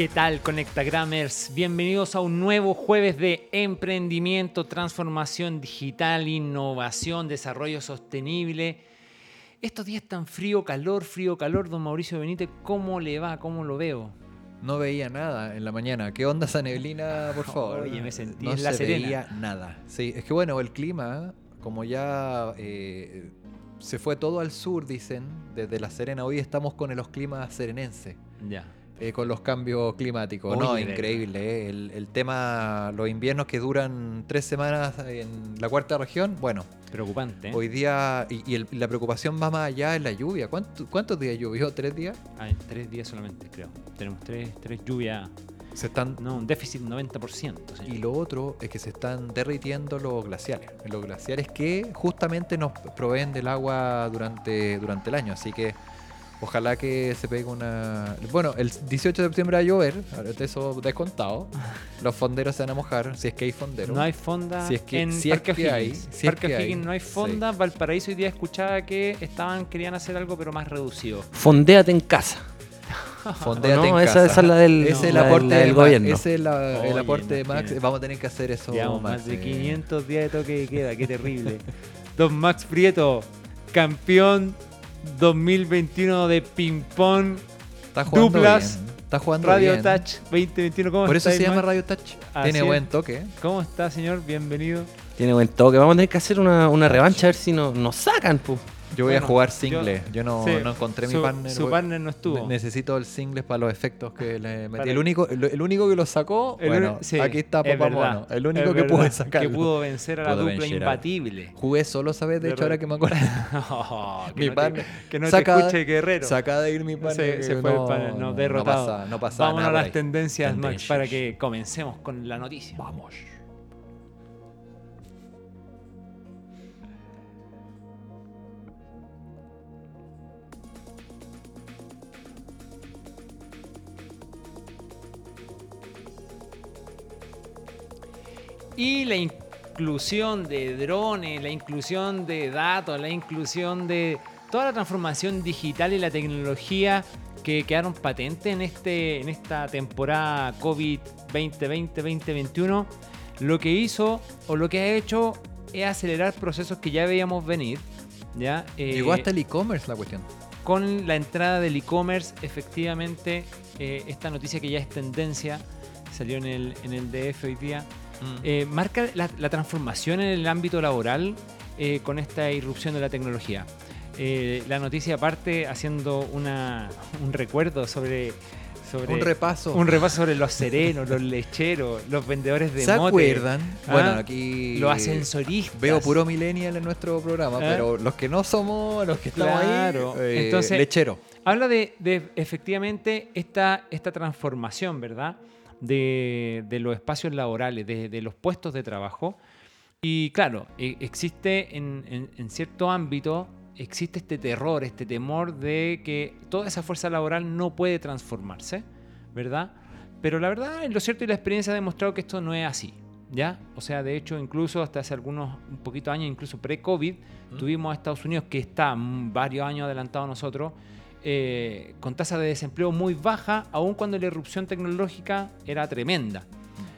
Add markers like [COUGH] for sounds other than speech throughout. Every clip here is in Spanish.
¿Qué tal, Conectagrammers? Bienvenidos a un nuevo jueves de emprendimiento, transformación digital, innovación, desarrollo sostenible. Estos días tan frío, calor, frío, calor, don Mauricio Benítez, ¿cómo le va? ¿Cómo lo veo? No veía nada en la mañana. ¿Qué onda esa neblina, por favor? Oye, me sentí no en La se Serena. veía nada. Sí, es que bueno, el clima, como ya eh, se fue todo al sur, dicen, desde La Serena, hoy estamos con los climas serenenses. Ya. Eh, con los cambios climáticos. No, increíble. eh, El, el tema, los inviernos que duran tres semanas en la cuarta región, bueno, Preocupante. ¿eh? hoy día, y, y el- la preocupación va más allá en la lluvia. ¿Cuánto- ¿Cuántos días llovió? ¿Tres días? Ay, tres días solamente, creo. Tenemos tres, tres lluvias. Se están No, un déficit 90%. señor. Y lo otro es que se están derritiendo los glaciares. Los glaciares que justamente nos proveen del agua durante, durante el año. Así que ojalá que se pegue una... Bueno, el 18 de septiembre va a llover, eso descontado. [LAUGHS] Los fonderos se van a mojar, si es que hay fonderos. No hay fonda Si es que- en si es Parque que hay, si es que hay, no hay sí. fonda. Valparaíso hoy día escuchaba que estaban querían hacer algo pero más reducido. Fondéate en casa. [LAUGHS] Fondéate No, en esa- casa. esa es la del- Ese es el aporte la del gobierno. Ese es la- el aporte de Max. Vamos a tener que hacer eso, Max. más de eh. 500 días de toque de queda, qué terrible. [LAUGHS] Don Max Prieto, campeón 2021 de ping-pong, Está jugando Duplas, bien, Está jugando Radio bien. Touch 2021. ¿Cómo Por eso está, se llama? Radio Touch. Así Tiene es. buen toque. ¿Cómo está, señor? Bienvenido. Tiene buen toque. Vamos a tener que hacer una, una revancha a ver si no- nos sacan, pu. Yo voy Bueno, a jugar yo- single. Yo, no, Sí, no encontré mi su, partner. Su voy- partner no estuvo. Ne- Necesito el single para los efectos que le metí. Para- El único, el, el único que lo sacó, El bueno, sí, aquí está es Papá verdad, Mono. El único es que pude sacar. Que pudo vencer a la Pudo dupla imbatible. Jugué solo, ¿sabes? De, De hecho, ahora que me acuerdo. [LAUGHS] [LAUGHS] Que mi no te- partner. que no te saca- escuche Guerrero. Saca de ir mi partner. Se, se fue el panel, no, derrotado. No pasa, no pasa Vámonos nada a las tendencias, Max, para que comencemos con la noticia. Vamos. Y la inclusión de drones, la inclusión de datos, la inclusión de toda la transformación digital y la tecnología que quedaron patentes en, este, en esta temporada COVID 2020-2021, lo que hizo o lo que ha hecho es acelerar procesos que ya veíamos venir. ¿ya? Eh, Llegó hasta el e-commerce la cuestión. con la entrada del e-commerce, efectivamente, eh, esta noticia que ya es tendencia, salió en el, en el DF hoy día, eh, marca la, la transformación en el ámbito laboral eh, con esta irrupción de la tecnología. Eh, la noticia parte haciendo una, un recuerdo sobre, sobre un repaso. un repaso sobre los serenos, los lecheros, los vendedores de ¿Se mote, acuerdan? ¿Ah? Bueno, aquí. los ascensoristas. Veo puro millennial en nuestro programa, ¿Eh? pero los que no somos, los que estamos Claro. ahí, Entonces- lechero. Habla de, de, efectivamente esta, esta transformación, ¿verdad? De, de los espacios laborales, de, de los puestos de trabajo. Y claro, e- existe en, en- en cierto ámbito, existe este terror, este temor de que toda esa fuerza laboral no puede transformarse, ¿verdad? Pero la verdad, lo cierto y la experiencia ha demostrado que esto no es así, ¿ya? O sea, de hecho, incluso hasta hace algunos, un poquito años, incluso pre-COVID, tuvimos a Estados Unidos, que está mm, varios años adelantado a nosotros, eh, con tasa de desempleo muy baja, aun cuando la irrupción tecnológica era tremenda.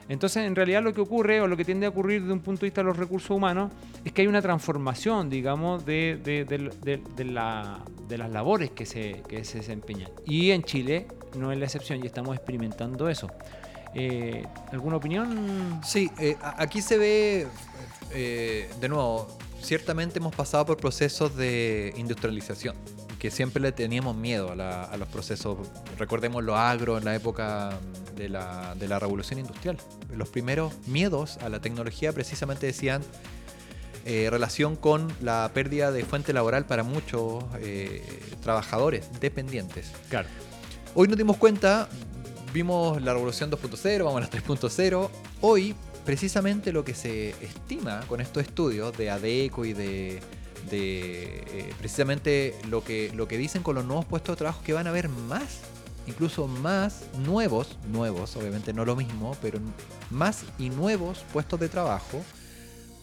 Entonces, en realidad lo que ocurre, o lo que tiende a ocurrir desde un punto de vista de los recursos humanos, es que hay una transformación, digamos, de, de- de- la- de las labores que se, que se desempeñan. Y en Chile no es la excepción y estamos experimentando eso. Eh, ¿Alguna opinión? Sí, eh, aquí se ve, eh, de nuevo, ciertamente hemos pasado por procesos de industrialización, que siempre le teníamos miedo a, la- a los procesos. Recordemos lo agro en la época de la, de la revolución industrial. Los primeros miedos a la tecnología precisamente decían eh, relación con la pérdida de fuente laboral para muchos eh, trabajadores dependientes. Claro. Hoy nos dimos cuenta, vimos la revolución 2.0, vamos a la 3.0. Hoy, precisamente lo que se estima con estos estudios de ADECO y de, de, eh, precisamente lo que, lo que dicen con los nuevos puestos de trabajo, que van a haber más, incluso más nuevos, nuevos, obviamente no lo mismo, pero más y nuevos puestos de trabajo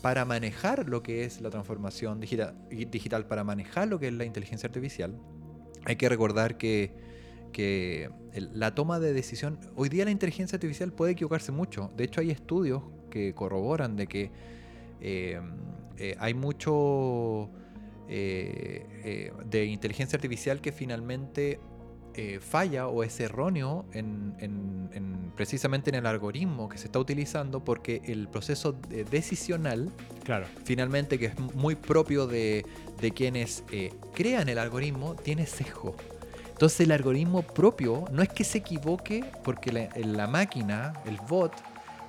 para manejar lo que es la transformación digital, digital para manejar lo que es la inteligencia artificial. Hay que recordar que que la toma de decisión, hoy día la inteligencia artificial puede equivocarse mucho. De hecho, hay estudios que corroboran de que eh, eh, hay mucho eh, eh, de inteligencia artificial que finalmente eh, falla o es erróneo en, en- en- precisamente en el algoritmo que se está utilizando porque el proceso de- decisional Claro. finalmente que es muy propio de, de quienes eh, crean el algoritmo, tiene sesgo. Entonces el algoritmo propio no es que se equivoque porque la, la máquina, el bot,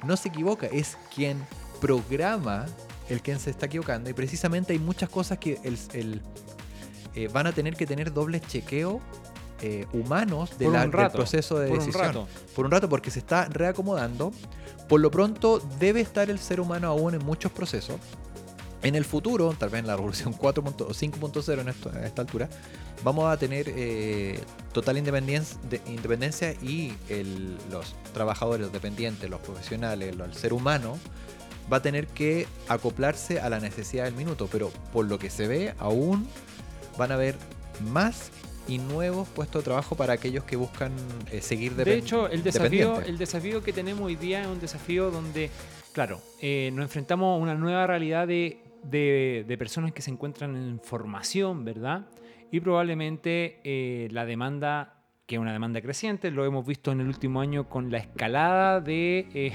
no se equivoca, es quien programa el quien se está equivocando. Y precisamente hay muchas cosas que el, el, eh, van a tener que tener doble chequeo eh, humanos de la- del proceso de por un decisión rato. por un rato porque se está reacomodando. Por lo pronto debe estar el ser humano aún en muchos procesos. En el futuro, tal vez en la revolución 4. o 5.0 en esto- esta altura, vamos a tener eh, total independencia, de- independencia y el- los trabajadores, los dependientes, los profesionales, el ser humano va a tener que acoplarse a la necesidad del minuto. Pero por lo que se ve, aún van a haber más y nuevos puestos de trabajo para aquellos que buscan eh, seguir De hecho, el desafío, el desafío que tenemos hoy día es un desafío donde, claro, eh, nos enfrentamos a una nueva realidad de, de- de personas que se encuentran en formación, ¿verdad? Y probablemente eh, la demanda, que es una demanda creciente, lo hemos visto en el último año con la escalada de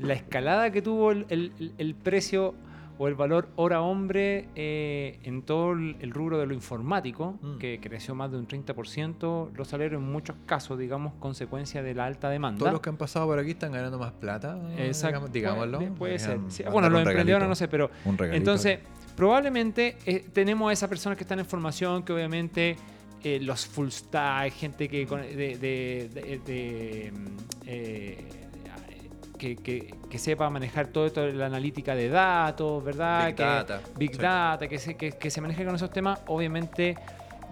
la escalada que tuvo el, el- el precio o el valor hora hombre eh, en todo el rubro de lo informático, Mm. que creció más de un 30%, los salarios en muchos casos, digamos, consecuencia de la alta demanda. Todos los que han pasado por aquí están ganando más plata, Exacto. digamos- digámoslo. Puede, puede ser. Sí, Bueno, los emprendedores no sé, pero un entonces, probablemente eh, tenemos a esas personas que están en formación, que obviamente eh, los full stack, gente que de, de- de- de, mm, eh, que, que- que sepa manejar todo esto la analítica de datos, ¿verdad? Big Que- data. Big Sí. Data, que se, que, que se maneje con esos temas, obviamente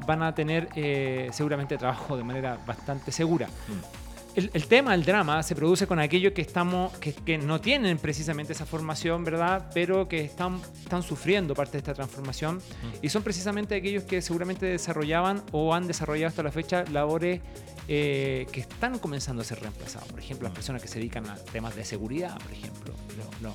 van a tener eh, seguramente trabajo de manera bastante segura. Mm. El, el tema, el drama, se produce con aquellos que estamos, que, que no tienen precisamente esa formación, ¿verdad? Pero que están, están sufriendo parte de esta transformación. Y son precisamente aquellos que seguramente desarrollaban o han desarrollado hasta la fecha labores eh, que están comenzando a ser reemplazados. Por ejemplo, las personas que se dedican a temas de seguridad, por ejemplo. Lo- lo-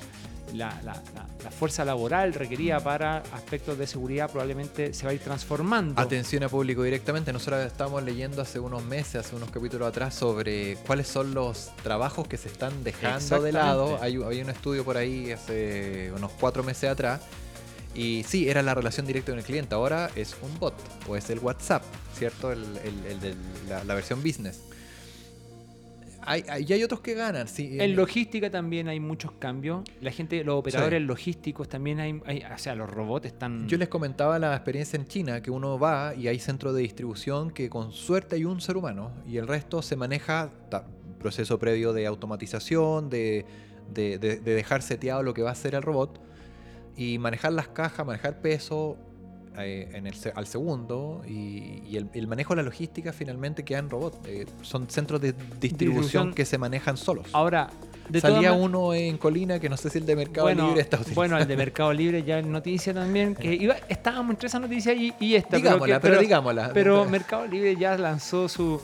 la, la- la- la fuerza laboral requerida para aspectos de seguridad probablemente se va a ir transformando. Atención a público directamente. Nosotros estábamos leyendo hace unos meses, hace unos capítulos atrás, sobre cuáles son los trabajos que se están dejando de lado. Hay, había un estudio por ahí hace unos cuatro meses atrás. Y sí, era la relación directa con el cliente. Ahora es un bot o es el WhatsApp, ¿cierto? El, el- el de la, la versión business. Hay, hay- y hay otros que ganan. Sí, En logística también hay muchos cambios. La gente, los operadores Sí. logísticos también hay, hay- o sea, los robots están. Yo les comentaba la experiencia en China, que uno va y hay centros de distribución que con suerte hay un ser humano y el resto se maneja proceso previo de automatización, de, de- de- de dejar seteado lo que va a hacer el robot y manejar las cajas, manejar peso eh, en el, al segundo y, y el, el manejo de la logística finalmente queda en robot. Eh, son centros de distribución, Distribución. que se manejan solos. Ahora, de Salía uno en Colina que no sé si el de Mercado bueno, Libre está utilizando. bueno, el de [LAUGHS] Mercado Libre ya en noticia también, que iba, estábamos entre esa noticia y, y esta. digámosla, pero, digámosla. pero [LAUGHS] Mercado Libre ya lanzó su.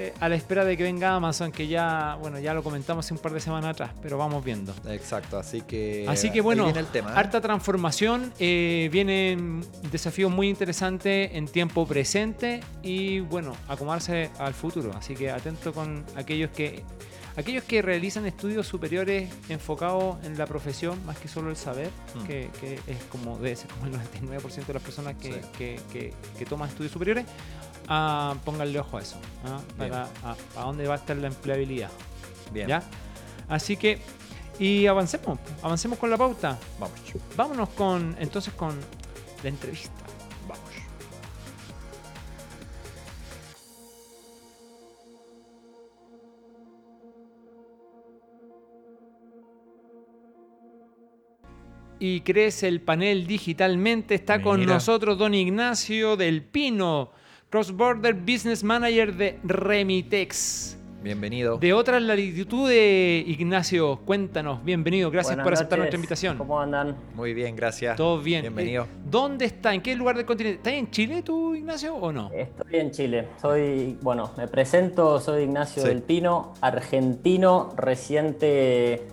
Eh, a la espera de que venga Amazon, que ya, bueno, ya lo comentamos hace un par de semanas atrás, pero vamos viendo. Exacto, así que. Así que bueno, viene el tema. ¿eh? harta transformación, eh, vienen desafíos muy interesantes en tiempo presente y bueno, acomodarse al futuro. Así que atento con aquellos que aquellos que realizan estudios superiores enfocados en la profesión más que solo el saber, Mm. que, que es como de ese, como el 99% de las personas que, Sí. que- que toman estudios superiores, ah, pónganle ojo a eso, ¿ah? Para a, a dónde va a estar la empleabilidad. Bien, ¿ya? Así que, y avancemos, avancemos con la pauta. vamos. Vámonos con entonces con la entrevista. Vamos. Y crece el panel digitalmente. Está con nosotros don Ignacio del Pino, Cross Border Business Manager de Remitex. Bienvenido. De otras latitudes, Ignacio, cuéntanos. Bienvenido, gracias Buenas por aceptar noches. nuestra invitación. ¿Cómo andan? Muy bien, gracias. Todo bien. Bienvenido. Eh, ¿Dónde está? ¿En qué lugar del continente? ¿Estás en Chile tú, Ignacio, o no? Estoy en Chile. Soy, bueno, me presento, soy Ignacio Sí. del Pino, argentino, reciente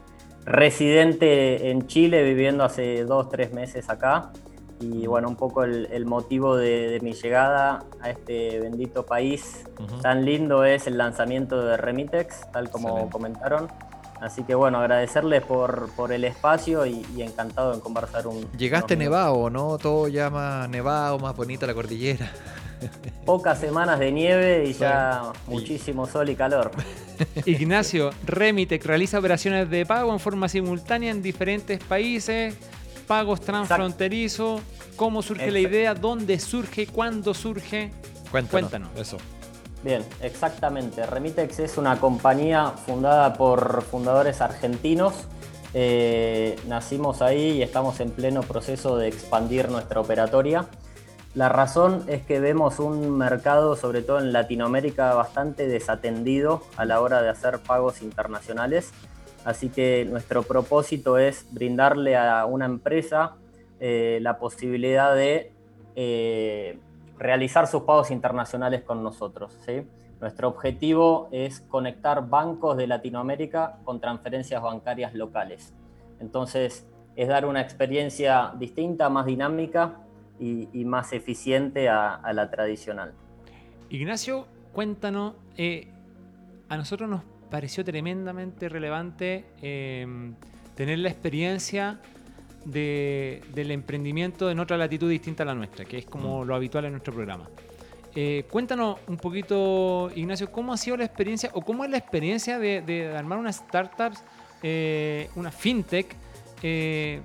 residente en Chile, viviendo hace dos, tres meses acá. Y bueno, un poco el, el motivo de, de mi llegada a este bendito país tan lindo es el lanzamiento de Remitex, tal como Excelente. comentaron. Así que bueno, agradecerles por, por el espacio y, y encantado en conversar un... Llegaste nevado, ¿no? Todo ya más nevado, más bonita la cordillera. Pocas semanas de nieve y ya muchísimo sol y calor. [LAUGHS] Ignacio, Remitec realiza operaciones de pago en forma simultánea en diferentes países, pagos transfronterizos. ¿Cómo surge la idea? ¿Dónde surge? ¿Cuándo surge? Cuéntanos. Cuéntanos. Eso. Bien, exactamente. Remitex es una compañía fundada por fundadores argentinos. Eh, nacimos ahí y estamos en pleno proceso de expandir nuestra operatoria. La razón es que vemos un mercado, sobre todo en Latinoamérica, bastante desatendido a la hora de hacer pagos internacionales. Así que nuestro propósito es brindarle a una empresa eh, la posibilidad de eh, realizar sus pagos internacionales con nosotros. ¿sí? Nuestro objetivo es conectar bancos de Latinoamérica con transferencias bancarias locales. Entonces, es dar una experiencia distinta, más dinámica y, más eficiente a, a la tradicional. Ignacio, cuéntanos. eh, a nosotros nos pareció tremendamente relevante eh, tener la experiencia de- del emprendimiento en otra latitud distinta a la nuestra, que es como lo habitual en nuestro programa. Eh, cuéntanos un poquito, Ignacio, cómo ha sido la experiencia o cómo es la experiencia de, de armar una startup, eh, una fintech eh,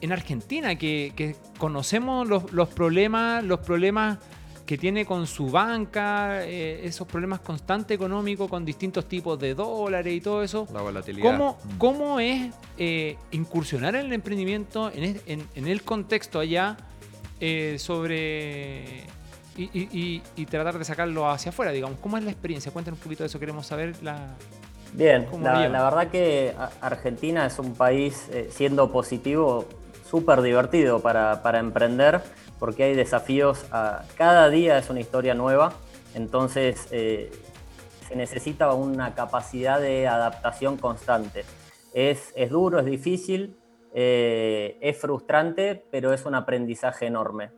en Argentina, que, que conocemos los, los problemas, los problemas que tiene con su banca, eh, esos problemas constantes económicos con distintos tipos de dólares y todo eso. La volatilidad. ¿Cómo, Mm. cómo es eh, incursionar en el emprendimiento, en, es- en- en el contexto allá, eh, sobre. Y, y- y- y tratar de sacarlo hacia afuera, digamos? ¿Cómo es la experiencia? Cuéntanos un poquito de eso, queremos saber la. Bien, ¿Cómo la, verdad que a- Argentina es un país, eh, siendo positivo, súper divertido para, para emprender, porque hay desafíos, a- cada día es una historia nueva, entonces eh, se necesita una capacidad de adaptación constante. Es, es duro, es difícil, eh, es frustrante, pero es un aprendizaje enorme.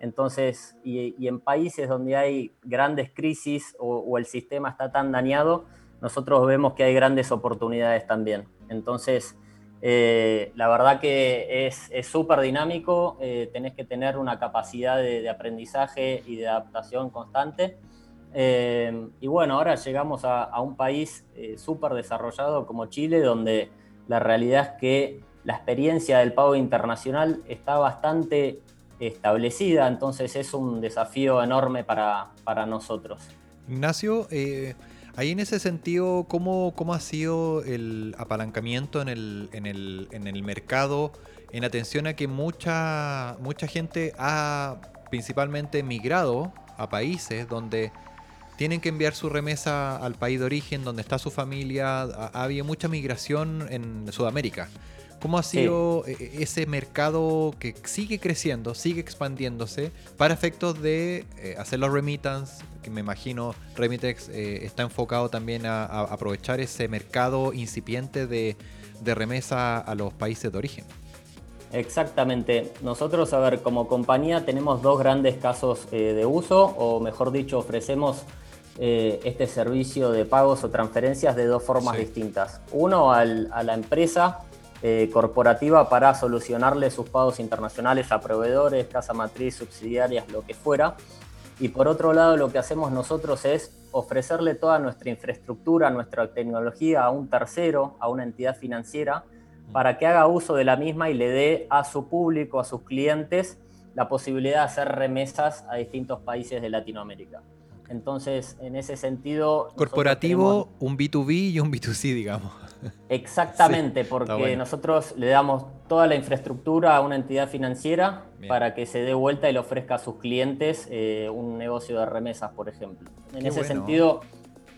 Entonces, y, y en países donde hay grandes crisis o, o el sistema está tan dañado, nosotros vemos que hay grandes oportunidades también. Entonces, eh, la verdad que es súper dinámico, eh, tenés que tener una capacidad de, de aprendizaje y de adaptación constante. Eh, y bueno, ahora llegamos a, a un país eh, súper desarrollado como Chile, donde la realidad es que la experiencia del pago internacional está bastante establecida, entonces es un desafío enorme para, para nosotros. Ignacio, eh, ahí en ese sentido, ¿cómo, cómo ha sido el apalancamiento en el, en el, en el mercado en atención a que mucha, mucha gente ha principalmente migrado a países donde tienen que enviar su remesa al país de origen, donde está su familia? Ha, ha habido mucha migración en Sudamérica. ¿Cómo ha sido eh, ese mercado que sigue creciendo, sigue expandiéndose para efectos de eh, hacer los remittance? Que me imagino Remitex eh, está enfocado también a, a aprovechar ese mercado incipiente de, de remesa a los países de origen. Exactamente. Nosotros, a ver, como compañía tenemos dos grandes casos eh, de uso, o mejor dicho, ofrecemos eh, este servicio de pagos o transferencias de dos formas Sí. distintas. Uno al- a la empresa eh, corporativa para solucionarle sus pagos internacionales a proveedores, casa matriz, subsidiarias, lo que fuera. Y por otro lado, lo que hacemos nosotros es ofrecerle toda nuestra infraestructura, nuestra tecnología a un tercero, a una entidad financiera, para que haga uso de la misma y le dé a su público, a sus clientes, la posibilidad de hacer remesas a distintos países de Latinoamérica. Entonces, en ese sentido... Corporativo, tenemos- un B2B y un B2C, digamos. [LAUGHS] Exactamente, Sí, porque bueno. nosotros le damos toda la infraestructura a una entidad financiera Bien. para que se dé vuelta y le ofrezca a sus clientes eh, un negocio de remesas, por ejemplo. En Qué ese bueno. sentido,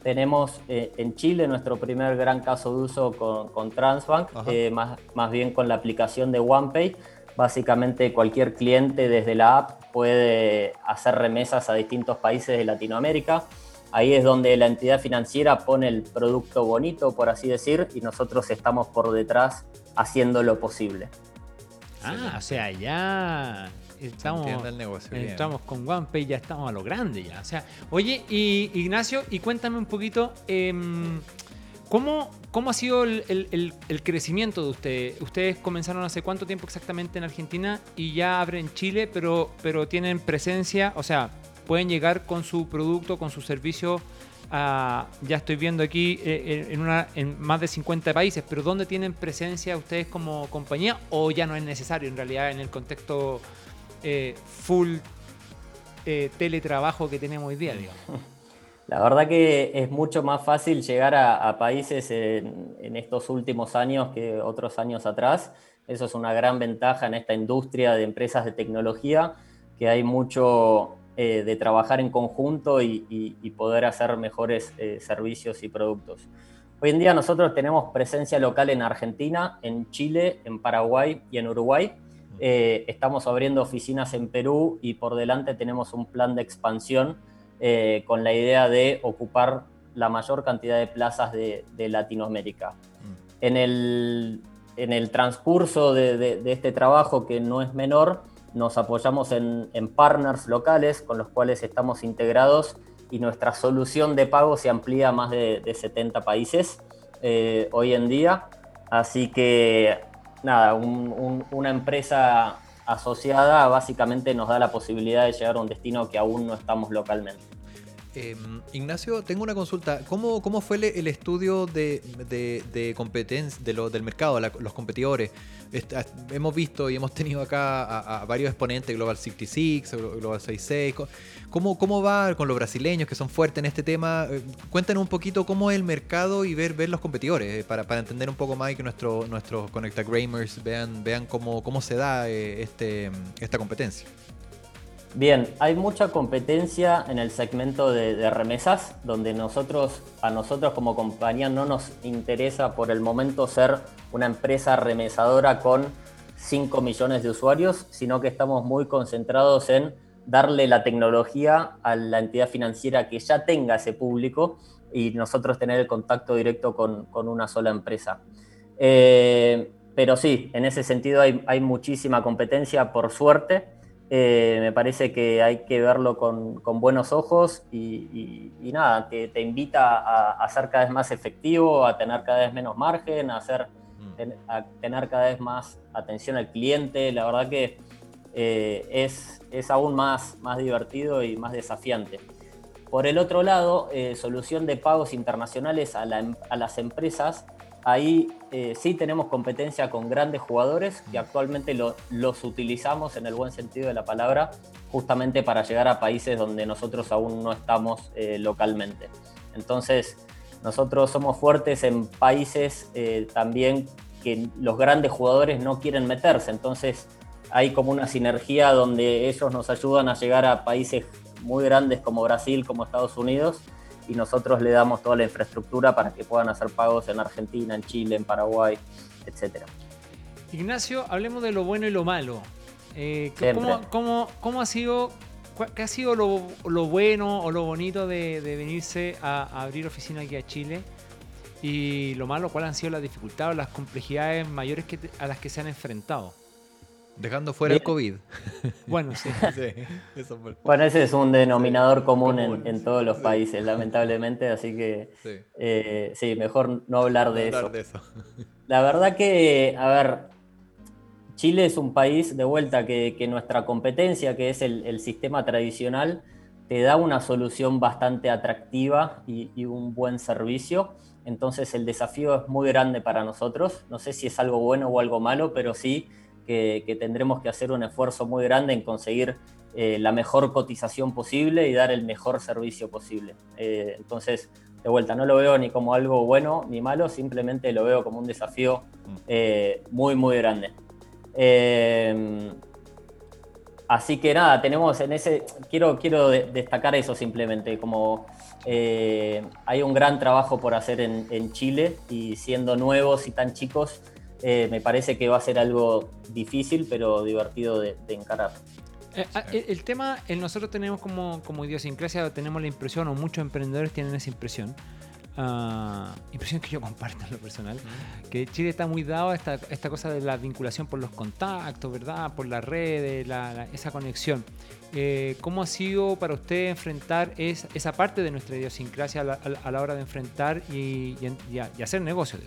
tenemos eh, en Chile nuestro primer gran caso de uso con, Transbank, eh, más, más bien con la aplicación de OnePay. Básicamente cualquier cliente desde la app puede hacer remesas a distintos países de Latinoamérica. Ahí es donde la entidad financiera pone el producto bonito, por así decir, y nosotros estamos por detrás haciendo lo posible. Ah, o sea, ya estamos, estamos con OnePay, ya estamos a lo grande ya. O sea, oye, y, Ignacio, y cuéntame un poquito, em, ¿cómo, ¿cómo, ha sido el, crecimiento de ustedes? Ustedes comenzaron hace cuánto tiempo exactamente en Argentina y ya abren Chile, pero, pero tienen presencia, o sea, pueden llegar con su producto, con su servicio ya estoy viendo aquí eh, en, una, en más de 50 países, pero ¿dónde tienen presencia ustedes como compañía o ya no es necesario en realidad en el contexto eh, full eh, teletrabajo que tenemos hoy día, digamos. [LAUGHS] La verdad que es mucho más fácil llegar a, países en, estos últimos años que otros años atrás. Eso es una gran ventaja en esta industria de empresas de tecnología, que hay mucho eh, de trabajar en conjunto y, poder hacer mejores servicios y productos. Hoy en día nosotros tenemos presencia local en Argentina, en Chile, en Paraguay y en Uruguay eh, estamos abriendo oficinas en Perú y por delante tenemos un plan de expansión eh, con la idea de ocupar la mayor cantidad de plazas de, Latinoamérica. Mm. En, el, en, el, transcurso de, este trabajo, que no es menor, nos apoyamos en, partners locales con los cuales estamos integrados y nuestra solución de pago se amplía a más de, 70 países eh, hoy en día. Así que nada, una empresa asociada básicamente nos da la posibilidad de llegar a un destino que aún no estamos localmente. Em, Ignacio, tengo una consulta. ¿Cómo, fue el, estudio de, competencia del mercado, los competidores? hemos visto y hemos tenido acá a, varios exponentes, Global 66, Global 66. ¿Cómo, ¿Cómo va con los brasileños que son fuertes en este tema? Eh, cuéntanos un poquito cómo es el mercado y ver, los competidores, eh, para, entender un poco más y que nuestro, nuestros Connectagramers vean, vean cómo, cómo se da eh, este, esta competencia. Bien, hay mucha competencia en el segmento de, remesas, donde nosotros, a nosotros como compañía no nos interesa por el momento ser una empresa remesadora con 5 millones de usuarios, sino que estamos muy concentrados en darle la tecnología a la entidad financiera que ya tenga ese público y nosotros tener el contacto directo con, una sola empresa. Eh, pero sí, en ese sentido hay muchísima competencia, por suerte. Eh, me parece que hay que verlo con, buenos ojos y, nada, te, te invita a, ser cada vez más efectivo, a tener cada vez menos margen, a, hacer, mm. a tener cada vez más atención al cliente. La verdad que eh, es, es, aún más, más divertido y más desafiante. Por el otro lado, eh, solución de pagos internacionales a, a las empresas Ahí eh, sí tenemos competencia con grandes jugadores que actualmente los utilizamos en el buen sentido de la palabra, justamente para llegar a países donde nosotros aún no estamos eh, localmente. Entonces, nosotros somos fuertes en países eh, también que los grandes jugadores no quieren meterse. Entonces, hay como una sinergia donde ellos nos ayudan a llegar a países muy grandes como Brasil, como Estados Unidos, y nosotros le damos toda la infraestructura para que puedan hacer pagos en Argentina, en Chile, en Paraguay, etc. Ignacio, hablemos de lo bueno y lo malo. Eh, ¿cómo, ha sido, qué ha sido lo, bueno o lo bonito de, venirse a, abrir oficina aquí a Chile? Y lo malo, ¿cuáles han sido las dificultades o las complejidades mayores a las que se han enfrentado? Dejando fuera el COVID. [LAUGHS] Bueno, sí. [LAUGHS] Bueno, ese es un denominador común, en, todos los países, [LAUGHS] lamentablemente, así que sí, eh, mejor no hablar, de, eso. La verdad que, a ver, Chile es un país de vuelta que, nuestra competencia, que es el, sistema tradicional, te da una solución bastante atractiva y, y un buen servicio. Entonces el desafío es muy grande para nosotros. No sé si es algo bueno o algo malo, pero sí que, tendremos que hacer un esfuerzo muy grande en conseguir eh, la mejor cotización posible y dar el mejor servicio posible. Eh, entonces, de vuelta, no lo veo ni como algo bueno ni malo, simplemente lo veo como un desafío eh, muy, muy grande. así que nada, tenemos en ese, quiero, quiero destacar eso simplemente, como Eh, hay un gran trabajo por hacer en, Chile y siendo nuevos y tan chicos, eh, me parece que va a ser algo difícil pero divertido de, encarar. Eh, ah, el, tema, nosotros tenemos como, como idiosincrasia, tenemos la impresión, o muchos emprendedores tienen esa impresión, Uh, impresión que yo comparto en lo personal, que Chile está muy dado a esta, esta, cosa de la vinculación por los contactos, ¿verdad? Por las redes, esa conexión. Eh, ¿Cómo ha sido para usted enfrentar esa parte de nuestra idiosincrasia a la, hora de enfrentar y, hacer negocio?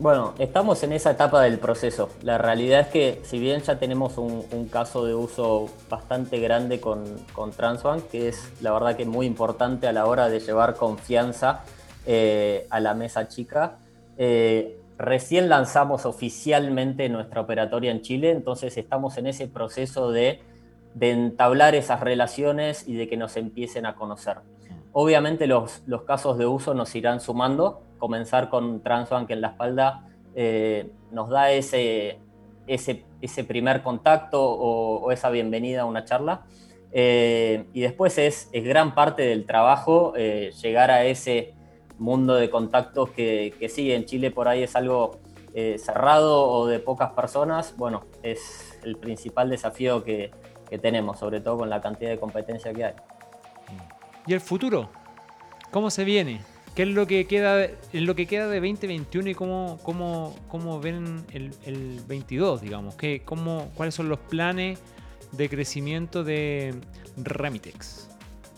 Bueno, estamos en esa etapa del proceso. La realidad es que si bien ya tenemos un, caso de uso bastante grande con, con Transbank, que es la verdad que muy importante a la hora de llevar confianza eh, a la mesa chica. Eh, recién lanzamos oficialmente nuestra operatoria en Chile, entonces estamos en ese proceso de, entablar esas relaciones y de que nos empiecen a conocer. Obviamente los, casos de uso nos irán sumando. Comenzar con Transbank en la espalda eh, nos da ese, ese, primer contacto o, esa bienvenida a una charla. y después es, es, gran parte del trabajo llegar a ese, mundo de contactos que, que sí, en Chile por ahí es algo eh, cerrado o de pocas personas, bueno, es el principal desafío que, tenemos, sobre todo con la cantidad de competencia que hay. ¿Y el futuro? ¿Cómo se viene? ¿Qué es lo que queda, lo que queda de 2021 y cómo, cómo, cómo ven el, el 22, digamos? ¿Qué, cómo, ¿Cuáles son los planes de crecimiento de Remitex?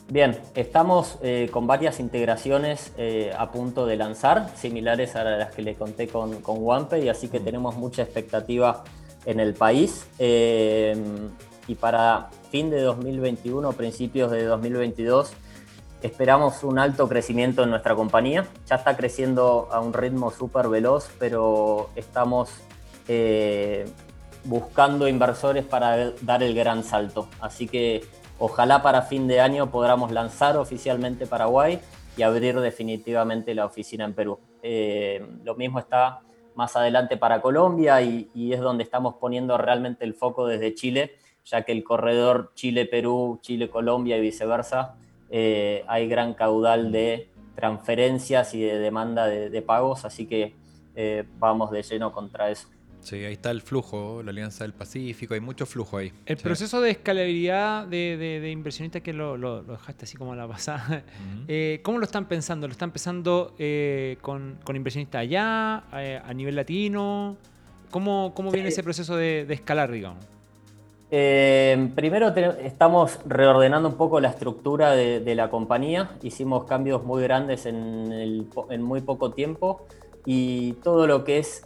Bien, estamos eh, con varias integraciones eh, a punto de lanzar, similares a las que le conté con, con y así que mm. tenemos mucha expectativa en el país. Eh, y para fin de 2021, principios de 2022, esperamos un alto crecimiento en nuestra compañía. Ya está creciendo a un ritmo súper veloz, pero estamos buscando inversores para dar el gran salto. Así que Ojalá para fin de año podamos lanzar oficialmente Paraguay y abrir definitivamente la oficina en Perú. Eh, lo mismo está más adelante para Colombia y, es donde estamos poniendo realmente el foco desde Chile, ya que el corredor Chile-Perú, Chile-Colombia y viceversa, eh, hay gran caudal de transferencias y de demanda de, pagos, así que eh, vamos de lleno contra eso. Sí, ahí está el flujo, la Alianza del Pacífico, hay mucho flujo ahí. El proceso de escalabilidad de, de, inversionistas que lo, dejaste así como a la pasada, [LAUGHS] eh, ¿cómo lo están pensando? ¿Lo están pensando eh, con, inversionistas allá, eh, a nivel latino? ¿Cómo, cómo viene ese proceso de, escalar, digamos? Primero estamos reordenando un poco la estructura de, la compañía. Hicimos cambios muy grandes en, en muy poco tiempo y todo lo que es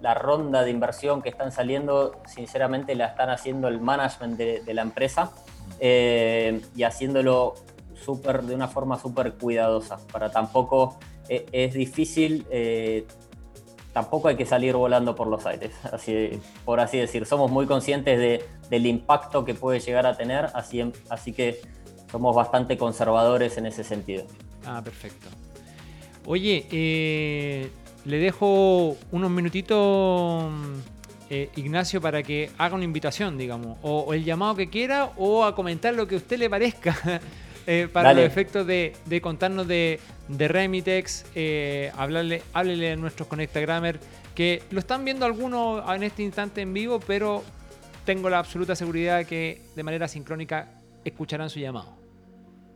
la ronda de inversión que están saliendo, sinceramente la están haciendo el management de, la empresa eh, y haciéndolo super, de una forma súper cuidadosa. Para tampoco eh, es difícil, eh, tampoco hay que salir volando por los aires, así, por así decir. Somos muy conscientes del impacto que puede llegar a tener, así, que somos bastante conservadores en ese sentido. Ah, perfecto. Oye, eh, le dejo unos minutitos, eh, Ignacio, para que haga una invitación, digamos, o, el llamado que quiera, o a comentar lo que a usted le parezca, [LAUGHS] eh, para los efectos de, contarnos de, Remitex, hablarle, háblele a nuestros Conectagrammer, que lo están viendo algunos en este instante en vivo, pero tengo la absoluta seguridad de que de manera sincrónica escucharán su llamado.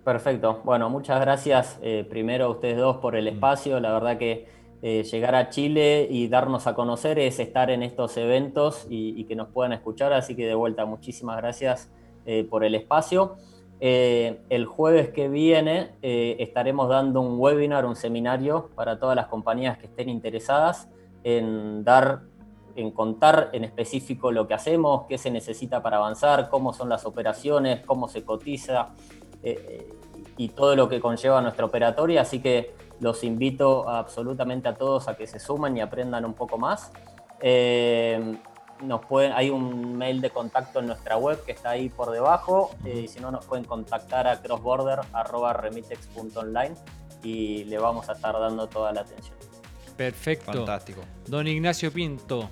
Perfecto. Bueno, muchas gracias eh, primero a ustedes dos por el mm. espacio. La verdad que eh, llegar a Chile y darnos a conocer es estar en estos eventos y, que nos puedan escuchar. Así que de vuelta, muchísimas gracias eh, por el espacio. El jueves que viene estaremos dando un webinar, un seminario para todas las compañías que estén interesadas en dar en contar en específico lo que hacemos, qué se necesita para avanzar, cómo son las operaciones, cómo se cotiza, eh, y todo lo que conlleva nuestra operatoria, así que los invito absolutamente a todos a que se sumen y aprendan un poco más. Eh, nos pueden, hay un mail de contacto en nuestra web que está ahí por debajo. Eh, y si no, nos pueden contactar a crossborder.remitex.online y le vamos a estar dando toda la atención. Perfecto. Fantástico. Don Ignacio Pinto,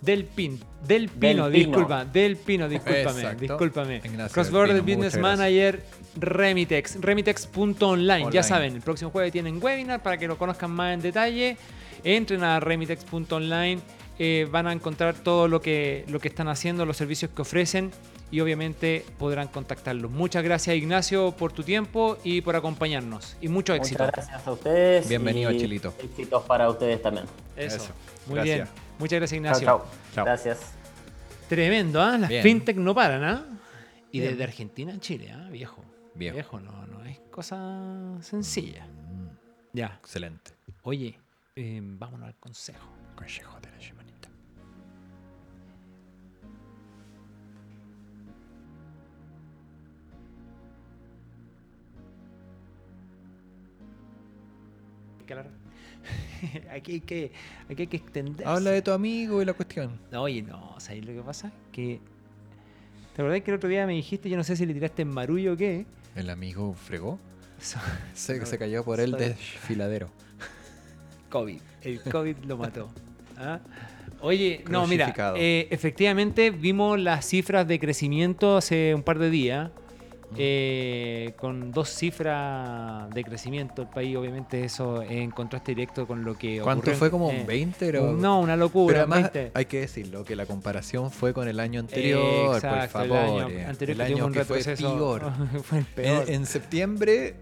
Del Pin, del Pino, Del Pino. disculpa, del Pino, discúlpame, Exacto. discúlpame. Ignacio Cross del Border Pino, Business. Manager Remitex, remitex.online. Ya saben, el próximo jueves tienen webinar para que lo conozcan más en detalle. Entren a remitex.online, eh, van a encontrar todo lo que, lo que están haciendo, los servicios que ofrecen y obviamente podrán contactarlos. Muchas gracias Ignacio por tu tiempo y por acompañarnos. Y mucho éxito. Muchas gracias a ustedes. Bienvenido, y Chilito. Éxitos para ustedes también. Eso. Eso. Muy Gracias. bien. Muchas gracias Ignacio. chao. Chao. Gracias. Tremendo, ¿ah? Las Bien. fintech no paran, ¿ah? Y Bien. desde Argentina a Chile, ¿ah? Viejo. Viejo. no, no es cosa sencilla. Ya. Excelente. Oye, eh, vámonos al consejo. Consejo de la semanita. Que aquí, [LAUGHS] hay que, aquí hay que extenderse. Habla de tu amigo y la cuestión. Oye, no, ¿sabes lo que pasa? Que. ¿Te acordás que el otro día me dijiste, yo no sé si le tiraste en marullo o qué? El amigo fregó. So- [LAUGHS] Se, No, se cayó por el sorry. desfiladero. COVID. El COVID lo mató. ¿Ah? Oye, no, mira, eh, efectivamente vimos las cifras de crecimiento hace un par de días. Eh, con dos cifras de crecimiento el país, obviamente eso en contraste directo con lo que ¿Cuánto ocurrió fue? ¿Como eh, un 20? Era- un- No, una locura. Pero además 20. hay que decirlo, que la comparación fue con el año anterior, Exacto, por el favor. año eh. anterior el que año un que fue peor. [LAUGHS] fue el peor. En, en septiembre,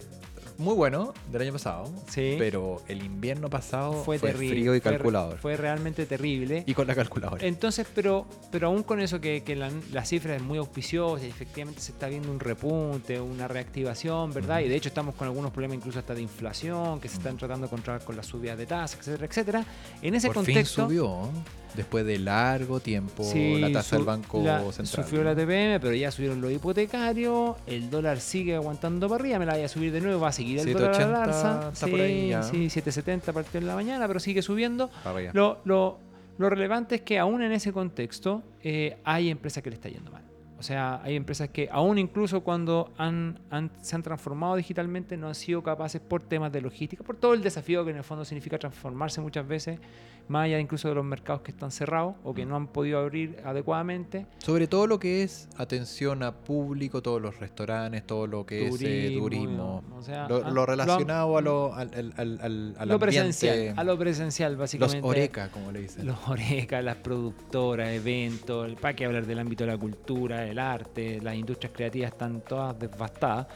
muy bueno, del año pasado. Sí. Pero el invierno pasado fue, fue, terrible. frío y calculador. Fue, realmente terrible. Y con la calculadora. Entonces, pero, pero aún con eso que, que la, la cifra es muy auspiciosa y efectivamente se está viendo un repunte, una reactivación, ¿verdad? Y de hecho estamos con algunos problemas incluso hasta de inflación que se están tratando de controlar con las subidas de tasas, etcétera, etcétera. En ese Por fin contexto... subió, después de largo tiempo, sí, la tasa del Banco la- Central. Sufrió la TPM, pero ya subieron los hipotecarios, el dólar sigue aguantando para arriba, me la voy a subir de nuevo, va a seguir el dólar a la 7.80 alza. está sí, por ahí ya. sí, 7.70 partió en la mañana, pero sigue subiendo. Lo, lo- lo relevante es que aún en ese contexto eh, hay empresas que le está yendo mal. O sea, hay empresas que aún incluso cuando han, han- se han transformado digitalmente no han sido capaces por temas de logística, por todo el desafío que en el fondo significa transformarse muchas veces, más allá incluso de los mercados que están cerrados o Mm. que no han podido abrir adecuadamente. Sobre todo lo que es atención a público, todos los restaurantes, todo lo que es eh, Turismo, turismo. o sea, lo, lo lo- relacionado a lo, al, al, al, al- al lo ambiente, presencial, a lo presencial Los básicamente. oreca, como le dicen. Los orecas, las productoras, eventos, para qué hablar del ámbito de la cultura, el arte, las industrias creativas están todas devastadas.